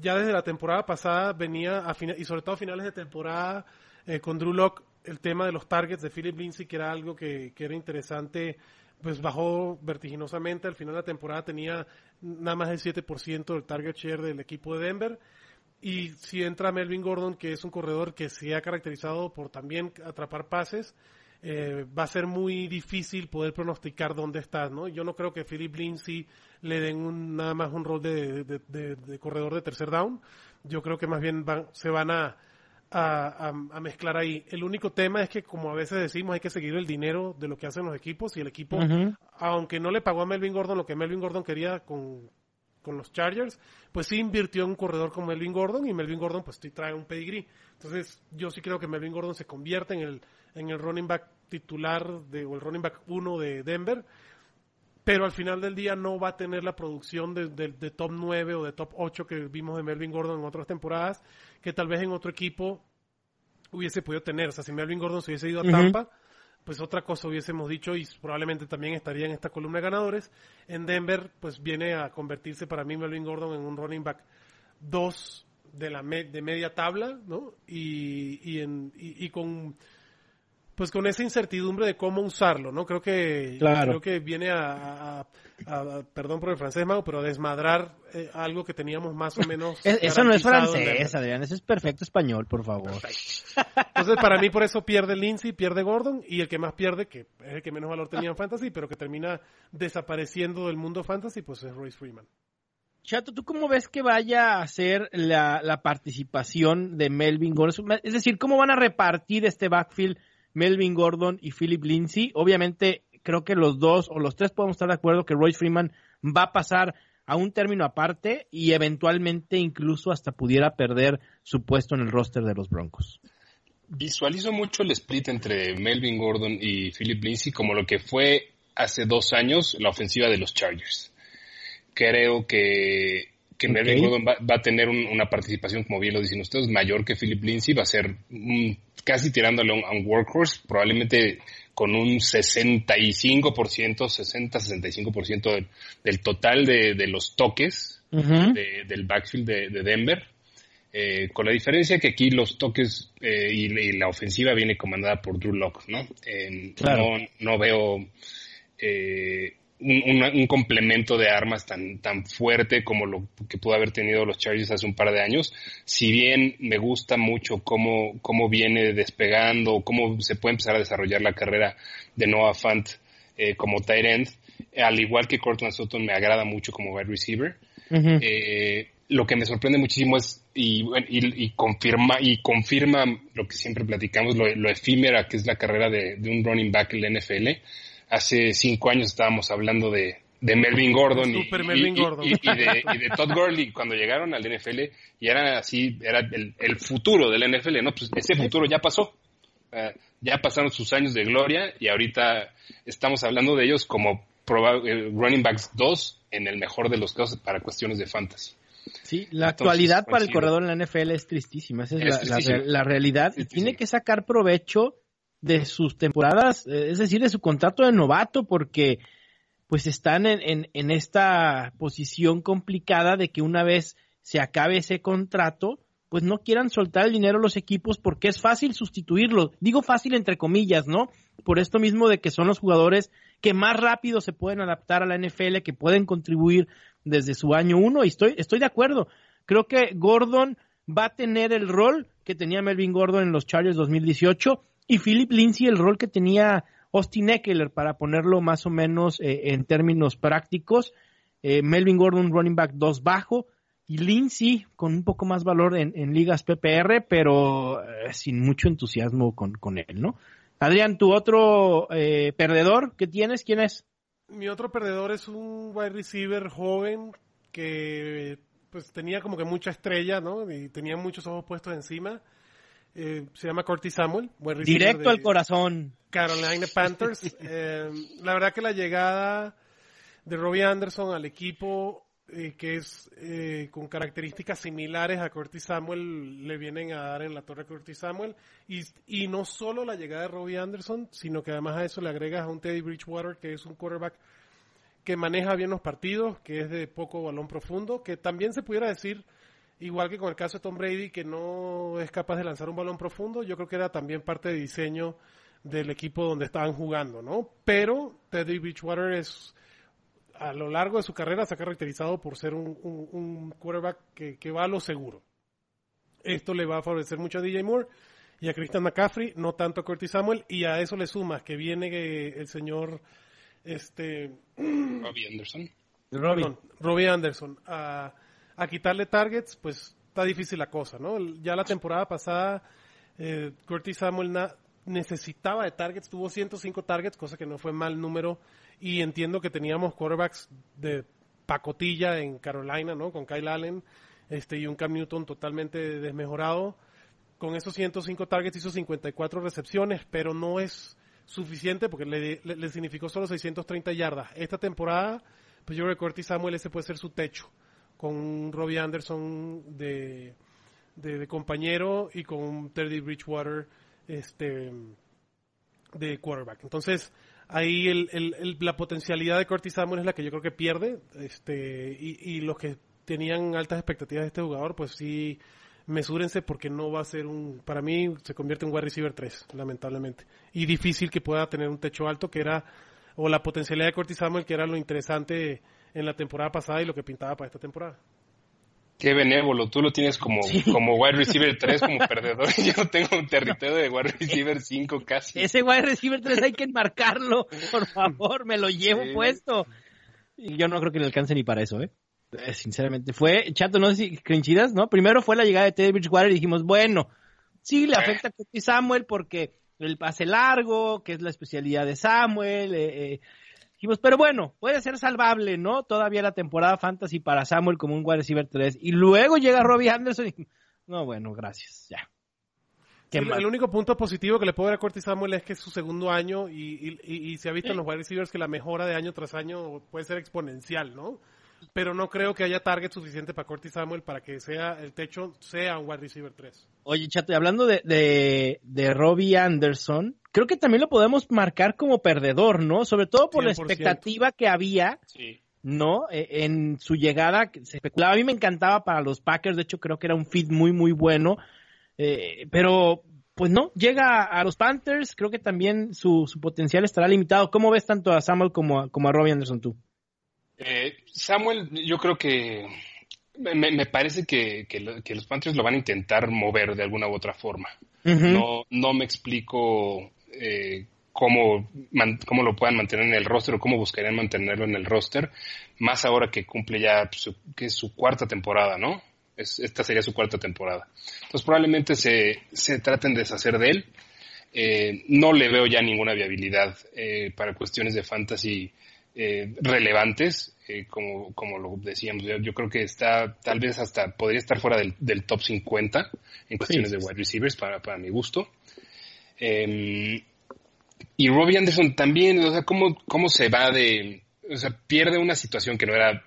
Ya desde la temporada pasada venía, a y sobre todo a finales de temporada, eh, con Drew Lock, el tema de los targets de Philip Lindsay, que era algo que, que era interesante, pues bajó vertiginosamente. Al final de la temporada tenía nada más el 7% del target share del equipo de Denver. Y si entra Melvin Gordon, que es un corredor que se ha caracterizado por también atrapar pases, eh, va a ser muy difícil poder pronosticar dónde está, ¿no? Yo no creo que Philip Lindsay le den un- nada más un rol de, de- de- de corredor de tercer down. Yo creo que más bien van- se van a, a, a- a mezclar ahí. El único tema es que, como a veces decimos, hay que seguir el dinero de lo que hacen los equipos y el equipo, aunque no le pagó a Melvin Gordon lo que Melvin Gordon quería con, con los Chargers, pues sí invirtió en un corredor como Melvin Gordon y Melvin Gordon pues sí trae un pedigree. Entonces yo sí creo que Melvin Gordon se convierte en el, en el running back titular de, o el running back 1 de Denver, pero al final del día no va a tener la producción de, de- de top 9 o de top 8 que vimos de Melvin Gordon en otras temporadas, que tal vez en otro equipo hubiese podido tener. O sea, si Melvin Gordon se hubiese ido a. Tampa, pues otra cosa hubiésemos dicho y probablemente también estaría en esta columna de ganadores. En Denver, pues viene a convertirse para mí Melvin Gordon en un running back 2 de la me- de media tabla, ¿no? Y, y, en, y, y con pues con esa incertidumbre de cómo usarlo, ¿no? Creo que Claro. creo que viene a, a- a- perdón por el francés, Mago, pero a desmadrar eh, algo que teníamos más o menos. Es- eso no es francés. Adrián, eso es perfecto español, por favor. Entonces, para mí, por eso pierde Lindsay, pierde Gordon, y el que más pierde, que es el que menos valor tenía en Fantasy, pero que termina desapareciendo del mundo Fantasy, pues es Royce Freeman. Chato, ¿tú cómo ves que vaya a ser la, la participación de Melvin Gordon? Es decir, ¿cómo van a repartir este backfield Melvin Gordon y Philip Lindsay? Obviamente, creo que los dos o los tres podemos estar de acuerdo que Royce Freeman va a pasar a un término aparte y eventualmente incluso hasta pudiera perder su puesto en el roster de los Broncos. Visualizo mucho el split entre Melvin Gordon y Philip Lindsay como lo que fue hace dos años la ofensiva de los Chargers creo que, que Melvin Gordon va, a tener una participación, como bien lo dicen ustedes, mayor que Philip Lindsay, va a ser casi tirándole a un, workhorse, probablemente con un 65%, 60-65% del, del total de, de, los toques del backfield de, Denver. Eh, con la diferencia que aquí los toques eh, y, la ofensiva viene comandada por Drew Locke, ¿no? no, no veo eh, un, complemento de armas tan, tan fuerte como lo que pudo haber tenido los Chargers hace un par de años. Si bien me gusta mucho cómo, cómo viene despegando, cómo se puede empezar a desarrollar la carrera de Noah Fant eh, como tight end, al igual que Cortland Sutton me agrada mucho como wide receiver. Eh, lo que me sorprende muchísimo es y, y, confirma y confirma lo que siempre platicamos, lo, efímera que es la carrera de, de un running back en la NFL hace cinco años estábamos hablando de, de Melvin Gordon, y, de, Todd Gurley cuando llegaron al NFL y era así, era el, futuro del NFL, ¿no? Pues ese futuro ya pasó. Eh, ya pasaron sus años de gloria y ahorita estamos hablando de ellos como eh, running backs 2 en el mejor de los casos para cuestiones de fantasy. Sí, la actualidad para el corredor en la NFL es tristísima, esa es, la, realidad y tiene que sacar provecho de sus temporadas, eh, es decir, de su contrato de novato, porque pues están en, en, esta posición complicada de que una vez se acabe ese contrato, pues no quieran soltar el dinero los equipos porque es fácil sustituirlo. Digo fácil entre comillas, ¿no? Por esto mismo de que son los jugadores que más rápido se pueden adaptar a la NFL, que pueden contribuir desde su año uno. Y estoy, estoy de acuerdo. Creo que Gordon va a tener el rol que tenía Melvin Gordon en los Chargers 2018 y Philip Lindsay el rol que tenía Austin Eckler, para ponerlo más o menos eh, en términos prácticos. Eh, Melvin Gordon, running back 2 bajo, y Lindsay con un poco más valor en, ligas PPR, pero eh, sin mucho entusiasmo con, con, él, ¿no? Adrián, tu otro perdedor que tienes, ¿quién es? Mi otro perdedor es un wide receiver joven que pues tenía como que mucha estrella, ¿no? Y tenía muchos ojos puestos encima. Eh, se llama Corty Samuel. Directo al corazón. Carolina Panthers. Eh, la verdad que la llegada de Robbie Anderson al equipo, eh, que es con características similares a Corty Samuel, le vienen a dar en la torre a Corty Samuel. Y, y no solo la llegada de Robbie Anderson, sino que además a eso le agregas a un Teddy Bridgewater, que es un quarterback que maneja bien los partidos, que es de poco balón profundo, que también se pudiera decir Igual que con el caso de Tom Brady, que no es capaz de lanzar un balón profundo, yo creo que era también parte de diseño del equipo donde estaban jugando, ¿no? Pero Teddy Bridgewater es, a lo largo de su carrera, se ha caracterizado por ser un, quarterback que, va a lo seguro. Esto le va a favorecer mucho a DJ Moore y a Christian McCaffrey, no tanto a Curtis Samuel, y a eso le sumas que viene el señor este Robbie Anderson. Robbie Anderson a a quitarle targets, pues está difícil la cosa, ¿no? Ya la temporada pasada, eh, Curtis Samuel necesitaba de targets, tuvo 105 targets, cosa que no fue mal número, y entiendo que teníamos quarterbacks de pacotilla en Carolina, ¿no? Con Kyle Allen este, y un Cam Newton totalmente desmejorado. Con esos 105 targets hizo 54 recepciones, pero no es suficiente porque le, le significó solo 630 yardas. Esta temporada, pues yo creo que Curtis Samuel ese puede ser su techo con Robbie Anderson de, de, compañero y con Teddy Bridgewater este, de quarterback. Entonces, ahí el, el, la potencialidad de Curtis Samuel es la que yo creo que pierde. Este, y, y los que tenían altas expectativas de este jugador, pues sí, mesúrense porque no va a ser un, para mí se convierte en wide receiver 3, lamentablemente. Y difícil que pueda tener un techo alto, que era, o la potencialidad de Curtis Samuel, que era lo interesante en la temporada pasada y lo que pintaba para esta temporada. Qué benévolo, tú lo tienes como, como wide receiver 3 como perdedor. Yo tengo un territorio de wide receiver 5 casi. Ese wide receiver 3 hay que enmarcarlo, por favor, me lo llevo puesto. Y yo no creo que le alcance ni para eso, ¿eh? Eh, sinceramente, fue, chato, no sé si coincidas, ¿no? Primero fue la llegada de Teddy Bridgewater y dijimos, bueno, sí le afecta a Samuel porque el pase largo, que es la especialidad de Samuel, eh, eh, dijimos, pero bueno, puede ser salvable, ¿no? Todavía la temporada fantasy para Samuel como un wide receiver 3. Y luego llega Robbie Anderson y, no, bueno, gracias, ya. Sí, el, único punto positivo que le puedo dar a Curtis Samuel es que es su segundo año y, y, y se ha visto en los wide receivers que la mejora de año tras año puede ser exponencial, ¿no? Pero no creo que haya target suficiente para Curtis Samuel para que sea el techo sea un wide receiver 3. Oye, Chato, y hablando de, de, Robbie Anderson, creo que también lo podemos marcar como perdedor, ¿no? Sobre todo por la expectativa que había, ¿no? E, en su llegada, se especulaba. A mí me encantaba para los Packers, de hecho creo que era un fit muy, muy bueno. Eh, pero, pues no, llega a los Panthers, creo que también su, su potencial estará limitado. ¿Cómo ves tanto a Samuel como como a Robbie Anderson tú? Eh, Samuel, yo creo que me, parece que, los Panthers lo van a intentar mover de alguna u otra forma. no, no me explico eh, cómo, cómo lo puedan mantener en el roster o cómo buscarían mantenerlo en el roster, más ahora que cumple ya su, que es su cuarta temporada, ¿no? esta sería su cuarta temporada. Entonces probablemente se, se traten de deshacer de él. Eh, no le veo ya ninguna viabilidad para cuestiones de fantasy eh, relevantes, eh, como, como lo decíamos. Yo, creo que está, tal vez hasta podría estar fuera del, top 50 en cuestiones de wide receivers para, para mi gusto. Em, y Robbie Anderson también, o sea, ¿cómo, cómo se va de, o sea, pierde una situación que no era,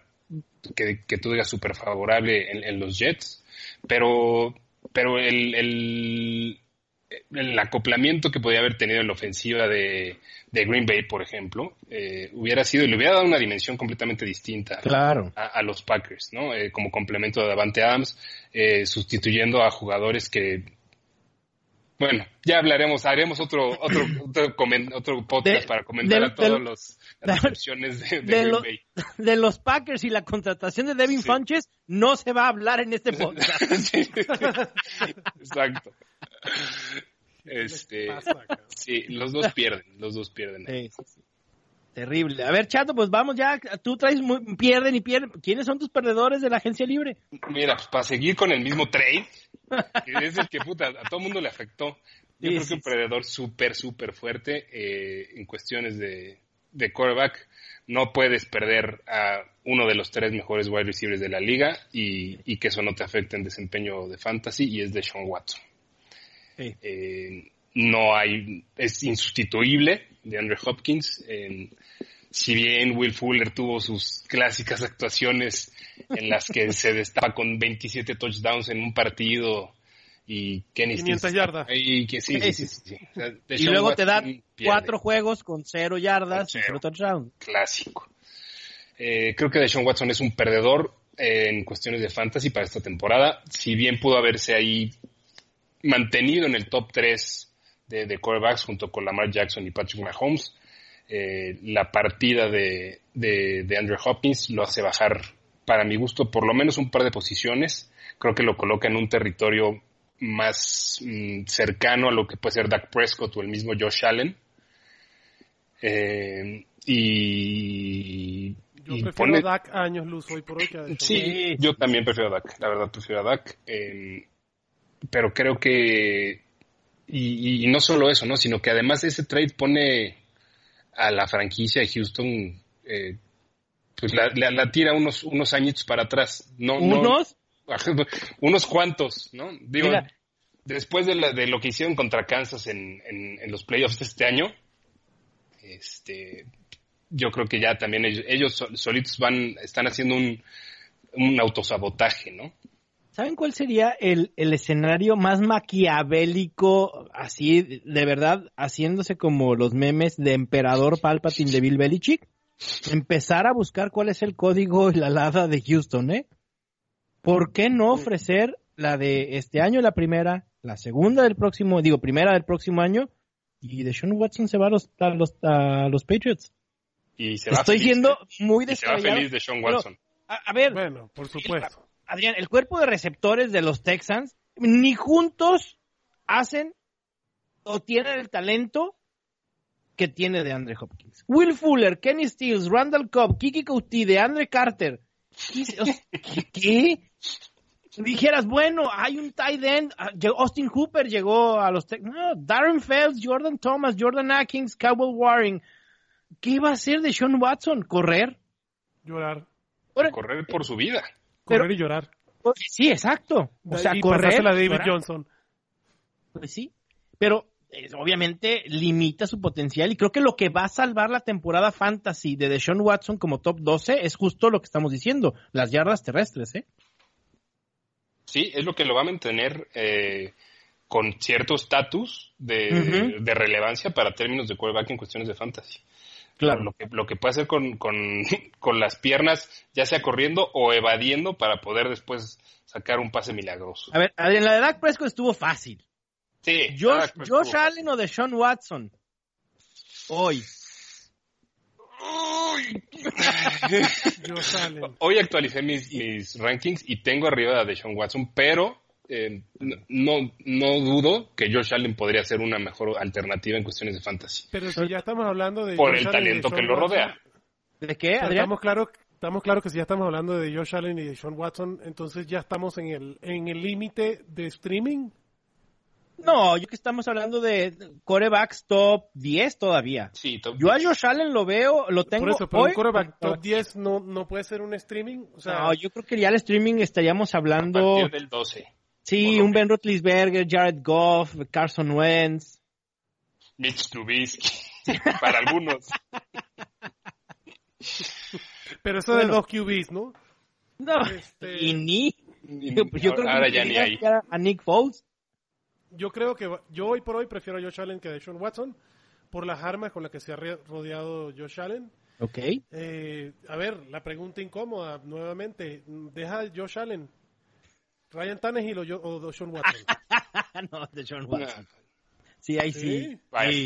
que, que tú digas súper favorable en, los Jets, pero, pero el, el, el acoplamiento que podía haber tenido en la ofensiva de, Green Bay, por ejemplo, eh, hubiera sido, le hubiera dado una dimensión completamente distinta a, los Packers, ¿no? Eh, como complemento de Davante Adams, eh, sustituyendo a jugadores que, bueno, ya hablaremos, haremos otro otro otro, podcast para comentar a todos los las opciones de, Green Bay. De los Packers y la contratación de Devin Funches no se va a hablar en este podcast. Exacto. Este, sí, los dos pierden, los dos pierden. Terrible. A ver, Chato, pues vamos ya. Tú traes muy, pierden y pierden. ¿Quiénes son tus perdedores de la agencia libre? Mira, pues para seguir con el mismo trade, que es el que puta, a todo mundo le afectó. Yo creo que un perdedor súper, súper fuerte eh, en cuestiones de, de quarterback. No puedes perder a uno de los tres mejores wide receivers de la liga y, y que eso no te afecte en desempeño de fantasy y es de Sean Watson. Eh, no hay, es insustituible de Andrew Hopkins. si bien Will Fuller tuvo sus clásicas actuaciones en las que se destapa con 27 touchdowns en un partido y Kenny 500 yardas. Y, y luego te dan cuatro juegos con cero yardas y cero touchdowns. Clásico. Eh, creo que Deshaun Watson es un perdedor en cuestiones de fantasy para esta temporada. Si bien pudo haberse ahí mantenido en el top 3 de, de quarterbacks junto con Lamar Jackson y Patrick Mahomes. Eh, la partida de, de, Andrew Hopkins lo hace bajar, para mi gusto, por lo menos un par de posiciones. Creo que lo coloca en un territorio más mm, cercano a lo que puede ser Dak Prescott o el mismo Josh Allen. Eh, y. Yo prefiero a Dak años luz hoy por hoy que Sí, yo también prefiero a Dak. La verdad, prefiero a Dak. Eh, pero creo que, y, no solo eso, ¿no? Sino que además ese trade pone a la franquicia de Houston, eh, pues la, la, tira unos, unos añitos para atrás. No, ¿Unos? unos cuantos, ¿no? Digo, después de, de, lo que hicieron contra Kansas en, en, los playoffs de este año, este, yo creo que ya también ellos, ellos solitos van, están haciendo un, un autosabotaje, ¿no? ¿Saben cuál sería el, escenario más maquiavélico, así de verdad, haciéndose como los memes de Emperador Palpatine de Bill Belichick? Empezar a buscar cuál es el código y la lada de Houston, ¿eh? ¿Por qué no ofrecer la de este año la primera, la segunda del próximo, digo, primera del próximo año, y de Sean Watson se va a los, a los, a los Patriots? Y se va Estoy siendo ¿eh? muy descabellado. feliz de Sean Watson. a, ver. Bueno, por supuesto. Adrián, el cuerpo de receptores de los Texans ni juntos hacen o tienen el talento que tiene de Andre Hopkins. Will Fuller, Kenny Stills, Randall Cobb, Kiki Couty, de Andre Carter ¿Qué? ¿Qué? Dijeras, bueno, hay un tight end, ah, Austin Hooper llegó a los... No, Darren Fells, Jordan Thomas, Jordan Atkins, Cowell Waring. ¿Qué iba a hacer de Sean Watson? ¿Correr? Llorar. Correr por su vida. Correr y llorar. Sí, exacto. O sea, y correr. a David Johnson. Pues sí, pero eh, obviamente limita su potencial y creo que lo que va a salvar la temporada fantasy de Deshaun Watson como top 12 es justo lo que estamos diciendo, las yardas terrestres, ¿eh? Sí, es lo que lo va a mantener eh, con cierto estatus de, relevancia para términos de quarterback en cuestiones de fantasy. Claro. Lo que, lo que puede hacer con, con, las piernas, ya sea corriendo o evadiendo para poder después sacar un pase milagroso. A ver, en la de Dak Prescott estuvo fácil. Sí. Josh, Josh Allen o de Sean Watson. Hoy. Hoy actualicé mis, mis, rankings y tengo arriba de Sean Watson, pero eh, no, no dudo que Josh Allen podría ser una mejor alternativa en cuestiones de fantasy. Pero si ya estamos hablando de. Por el talento que lo rodea. ¿De qué? Estamos claros estamos claro que si ya estamos hablando de Josh Allen y de Sean Watson, entonces ya estamos en el en el límite de streaming. No, yo que estamos hablando de corebacks top 10 todavía. Sí, top Yo a Josh Allen lo veo, lo tengo Por eso, pero un coreback top 10 no, no puede ser un streaming. O sea, no, yo creo que ya el streaming estaríamos hablando... A partir del 12. Sí, un Ben Roethlisberger, Jared Goff, Carson Wentz. Mitch Trubisky, para algunos. Pero eso de los QBs, ¿no? No, este... y ni... Yo, creo ahora que ya ni hay. A Nick Foles yo creo que yo hoy por hoy prefiero a Josh Allen que a Sean Watson por las armas con las que se ha rodeado Josh Allen. Ok. Eh, a ver, la pregunta incómoda nuevamente. ¿Deja a Josh Allen? ¿Ryan Tannehill o, yo, o Sean Watson? no, de Sean Watson. Sí, ahí sí.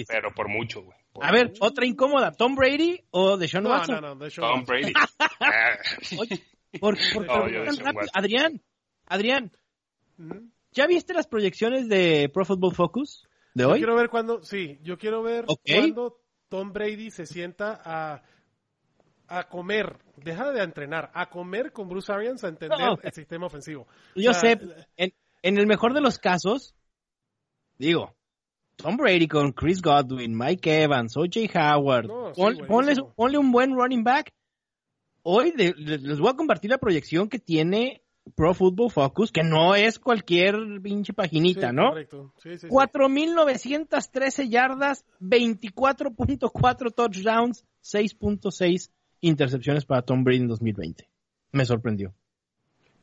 Pero por mucho, güey. A ver, otra incómoda. ¿Tom Brady o de Sean Watson? No, no, de Sean Tom Brady. Oye, por, por, Adrián, Adrián, ¿Ya viste las proyecciones de Pro Football Focus de hoy? Yo quiero ver cuándo, sí, yo quiero ver cuándo Tom Brady se sienta a, a comer, deja de entrenar, a comer con Bruce Arians a entender el sistema ofensivo. Yo sé, en, el mejor de los casos, digo, Tom Brady con Chris Godwin, Mike Evans, O.J. Howard, ponle, un buen running back. Hoy les voy a compartir la proyección que tiene Pro Football Focus, que no es cualquier pinche paginita, ¿no? Correcto. Sí, sí, 4.913 yardas, 24.4 touchdowns, 6.6 intercepciones para Tom Brady en 2020. Me sorprendió.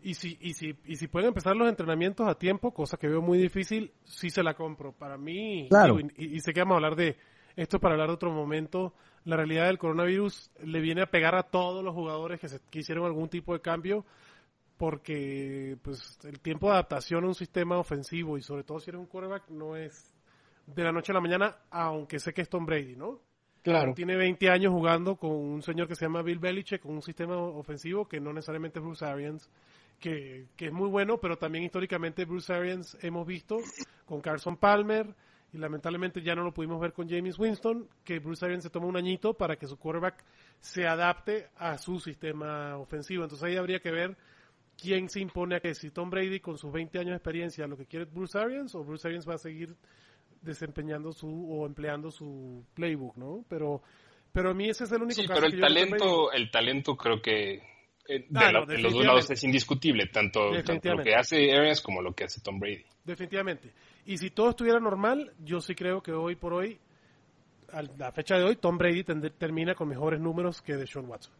Y si, y, si, y si pueden empezar los entrenamientos a tiempo, cosa que veo muy difícil, sí se la compro. Para mí, claro. y, sé que vamos a hablar de esto para hablar de otro momento, la realidad del coronavirus le viene a pegar a todos los jugadores que, se, que hicieron algún tipo de cambio porque pues el tiempo de adaptación a un sistema ofensivo y sobre todo si eres un quarterback no es de la noche a la mañana, aunque sé que es Tom Brady, ¿no? Claro. Tiene 20 años jugando con un señor que se llama Bill Belichick, con un sistema ofensivo que no necesariamente es Bruce Arians, que, que es muy bueno, pero también históricamente Bruce Arians hemos visto con Carson Palmer, y lamentablemente ya no lo pudimos ver con James Winston, que Bruce Arians se toma un añito para que su quarterback se adapte a su sistema ofensivo. Entonces ahí habría que ver quién se impone a que si Tom Brady con sus 20 años de experiencia lo que quiere Bruce Arians o Bruce Arians va a seguir desempeñando su o empleando su playbook, ¿no? Pero pero a mí ese es el único sí, pero el talento el talento creo que eh, de, los dos lados es indiscutible, tanto, lo que hace Arians como lo que hace Tom Brady. Definitivamente. Y si todo estuviera normal, yo sí creo que hoy por hoy, a la fecha de hoy, Tom Brady termina con mejores números que de Sean Watson.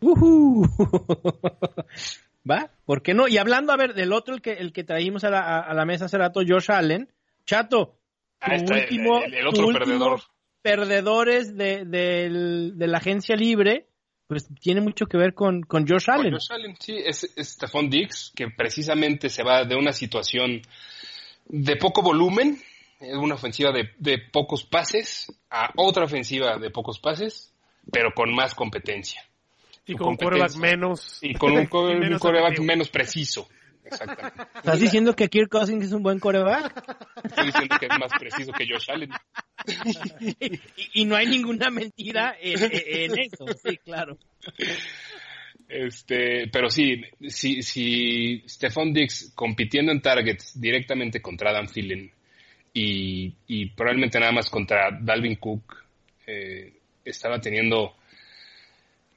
¿Va? ¿Por qué no? Y hablando, a ver, del otro, el que, el que traímos a la, a, la mesa hace rato, Josh Allen. Chato, ah, último, el, otro perdedor. perdedores de, de, la agencia libre, pues tiene mucho que ver con, con Josh Allen. Josh Allen, sí, es, es Stephon Diggs, que precisamente se va de una situación de poco volumen, una ofensiva de, de pocos pases, a otra ofensiva de pocos pases, pero con más competencia. Y con un coreback menos. Y con un, coreback menos preciso. Exactamente. ¿Estás diciendo que Kirk Cousins es un buen coreback? Estoy diciendo que es más preciso que Josh Allen. y, no hay ninguna mentira en, eso, sí, claro. Este, pero sí, si, si Stephon Dix compitiendo en targets directamente contra Dan Thielen y, y probablemente nada más contra Dalvin Cook, eh, estaba teniendo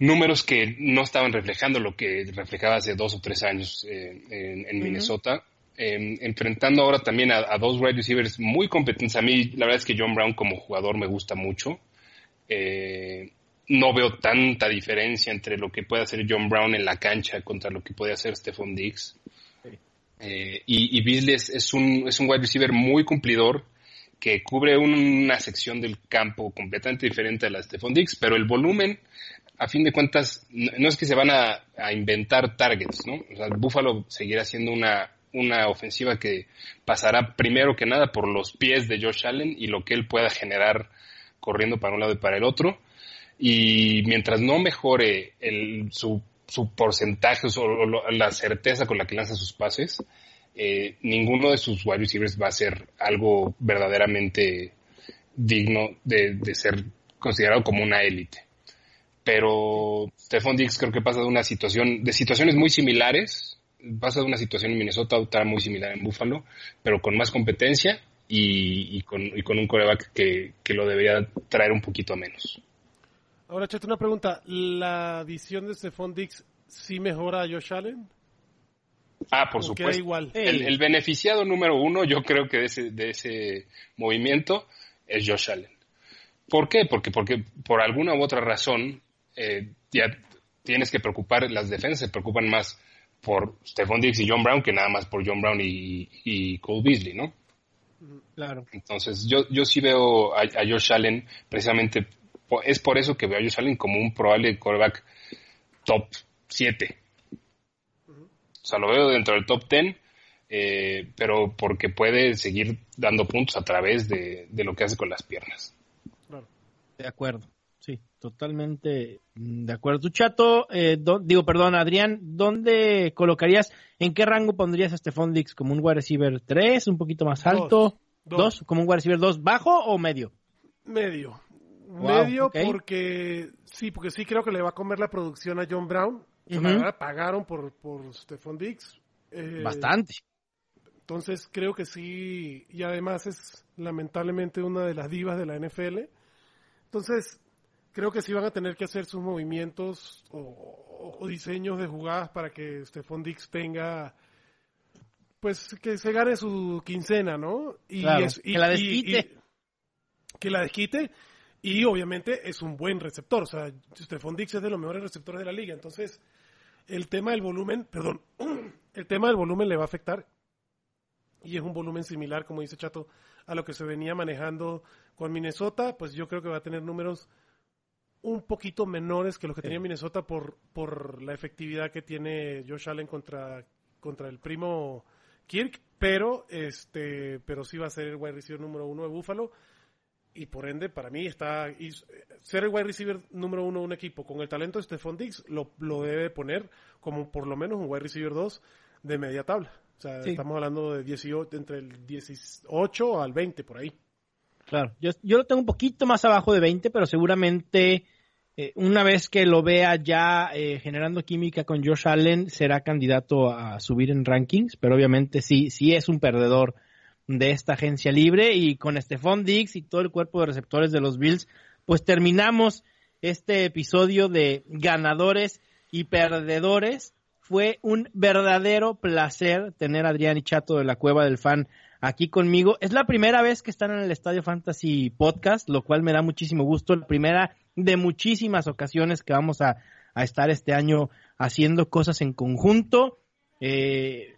números que no estaban reflejando lo que reflejaba hace dos o tres años eh, en, Minnesota. Em, enfrentando ahora también a, dos wide receivers muy competentes. A mí, la verdad es que John Brown como jugador me gusta mucho. Eh, no veo tanta diferencia entre lo que puede hacer John Brown en la cancha contra lo que puede hacer Stephon Diggs. Eh, y, y Beasley es, un, es un wide receiver muy cumplidor que cubre una sección del campo completamente diferente a la de Stephon Diggs, pero el volumen a fin de cuentas, no es que se van a, inventar targets, ¿no? O sea, Buffalo seguirá siendo una, una ofensiva que pasará primero que nada por los pies de Josh Allen y lo que él pueda generar corriendo para un lado y para el otro. Y mientras no mejore el, su, su porcentaje o, la certeza con la que lanza sus pases, eh, ninguno de sus wide receivers va a ser algo verdaderamente digno de, de ser considerado como una élite pero Stephon Diggs creo que pasa de una situación, de situaciones muy similares, pasa de una situación en Minnesota a otra muy similar en Buffalo, pero con más competencia y, con, un coreback que, lo debería traer un poquito a menos. Ahora, Chate, una pregunta. ¿La visión de Stephon Diggs sí mejora a Josh Allen? Ah, por supuesto. Igual? El, el, beneficiado número uno, yo creo que de ese, de ese movimiento es Josh Allen. ¿Por qué? Porque, porque por alguna u otra razón eh, ya tienes que preocupar, las defensas se preocupan más por Stephon Diggs y John Brown que nada más por John Brown y, Cole Beasley, ¿no? Claro. Entonces, yo, yo sí veo a, Josh Allen, precisamente, es por eso que veo a Josh Allen como un probable quarterback top 7. O sea, lo veo dentro del top 10, eh, pero porque puede seguir dando puntos a través de, de lo que hace con las piernas. De acuerdo. Sí, totalmente mm, de acuerdo. Tu chato, eh, digo, perdón, Adrián, ¿dónde colocarías, en qué rango pondrías a Stephon Dix? ¿Como un wide receiver 3, un poquito más alto? Dos. ¿Como un wide receiver 2 bajo o medio? Medio. medio porque, sí, porque sí creo que le va a comer la producción a John Brown. Que la verdad pagaron por, por Stephon Dix. Eh, Bastante. Entonces creo que sí, y además es lamentablemente una de las divas de la NFL. Entonces, creo que sí van a tener que hacer sus movimientos o, diseños de jugadas para que Stephon Dix tenga pues que se gane su quincena, ¿no? Y, que la desquite. que la desquite. Y obviamente es un buen receptor, o sea, Stephon Dix es de los mejores receptores de la liga, entonces el tema del volumen, perdón, el tema del volumen le va a afectar. Y es un volumen similar, como dice Chato, a lo que se venía manejando con Minnesota, pues yo creo que va a tener números un poquito menores que los que tenía Minnesota por, por la efectividad que tiene Josh Allen contra, contra el primo Kirk, pero este pero sí va a ser el wide receiver número uno de Buffalo y por ende para mí está ser el wide receiver número uno de un equipo con el talento de Stephon Diggs lo, lo debe poner como por lo menos un wide receiver 2 de media tabla. O sea, estamos hablando de 18, entre el 18 al 20 por ahí. Claro, yo, yo lo tengo un poquito más abajo de 20, pero seguramente eh, una vez que lo vea ya eh, generando química con Josh Allen, será candidato a subir en rankings, pero obviamente sí, sí es un perdedor de esta agencia libre y con Stephon Diggs y todo el cuerpo de receptores de los Bills, pues terminamos este episodio de ganadores y perdedores. Fue un verdadero placer tener a Adrián y Chato de la Cueva del Fan aquí conmigo. Es la primera vez que están en el Estadio Fantasy Podcast, lo cual me da muchísimo gusto. La primera de muchísimas ocasiones que vamos a, estar este año haciendo cosas en conjunto. Eh,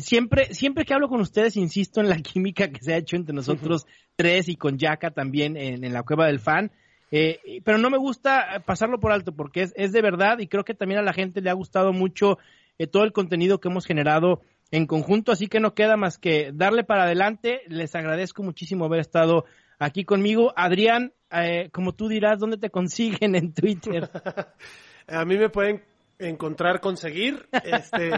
siempre, siempre que hablo con ustedes, insisto en la química que se ha hecho entre nosotros tres y con Yaka también en, la cueva del fan. Eh, pero no me gusta pasarlo por alto porque es, es, de verdad y creo que también a la gente le ha gustado mucho eh, todo el contenido que hemos generado en conjunto, así que no queda más que darle para adelante. Les agradezco muchísimo haber estado aquí conmigo. Adrián, eh, como tú dirás, ¿dónde te consiguen en Twitter? A mí me pueden encontrar, conseguir este,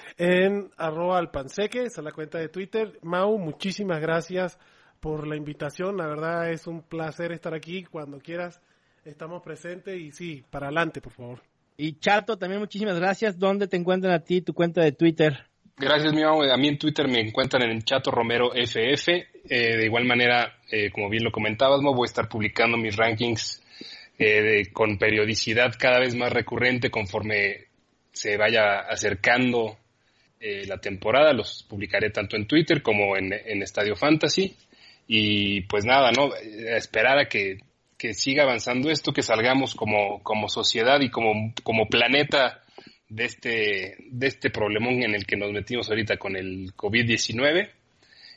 en arroba alpanseque, esa es la cuenta de Twitter. Mau, muchísimas gracias por la invitación. La verdad es un placer estar aquí. Cuando quieras, estamos presentes y sí, para adelante, por favor. Y Chato, también muchísimas gracias. ¿Dónde te encuentran a ti tu cuenta de Twitter? Gracias, mi A mí en Twitter me encuentran en Chato Romero FF. Eh, de igual manera, eh, como bien lo comentabas, voy a estar publicando mis rankings eh, con periodicidad cada vez más recurrente conforme se vaya acercando la temporada. Los publicaré tanto en Twitter como en, en Estadio Fantasy. Y pues nada, ¿no? Esperar a que que siga avanzando esto, que salgamos como, como sociedad y como, como planeta de este, de este problemón en el que nos metimos ahorita con el COVID-19.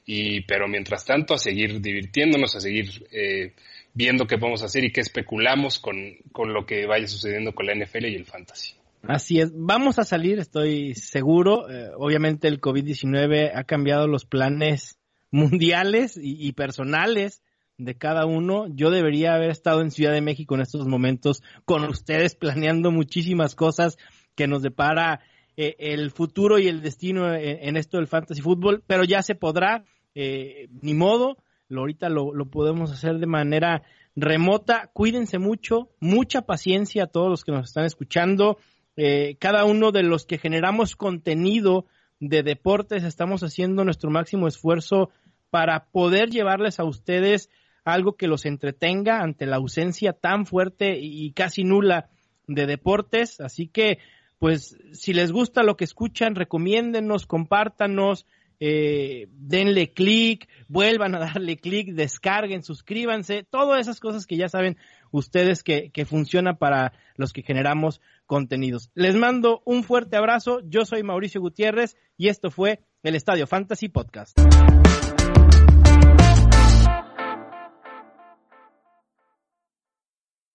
Y, pero mientras tanto, a seguir divirtiéndonos, a seguir eh, viendo qué podemos hacer y qué especulamos con, con lo que vaya sucediendo con la NFL y el fantasy. Así es, vamos a salir, estoy seguro. Eh, obviamente el COVID-19 ha cambiado los planes mundiales y, y personales de cada uno. Yo debería haber estado en Ciudad de México en estos momentos con ustedes planeando muchísimas cosas que nos depara eh, el futuro y el destino en, esto del fantasy fútbol, pero ya se podrá, eh, ni modo, lo, ahorita lo, podemos hacer de manera remota. Cuídense mucho, mucha paciencia a todos los que nos están escuchando. Eh, cada uno de los que generamos contenido de deportes estamos haciendo nuestro máximo esfuerzo para poder llevarles a ustedes algo que los entretenga ante la ausencia tan fuerte y casi nula de deportes. Así que, pues, si les gusta lo que escuchan, recomiéndenos, compártanos, eh, denle clic, vuelvan a darle clic, descarguen, suscríbanse, todas esas cosas que ya saben ustedes que, que funciona para los que generamos contenidos. Les mando un fuerte abrazo, yo soy Mauricio Gutiérrez y esto fue el Estadio Fantasy Podcast.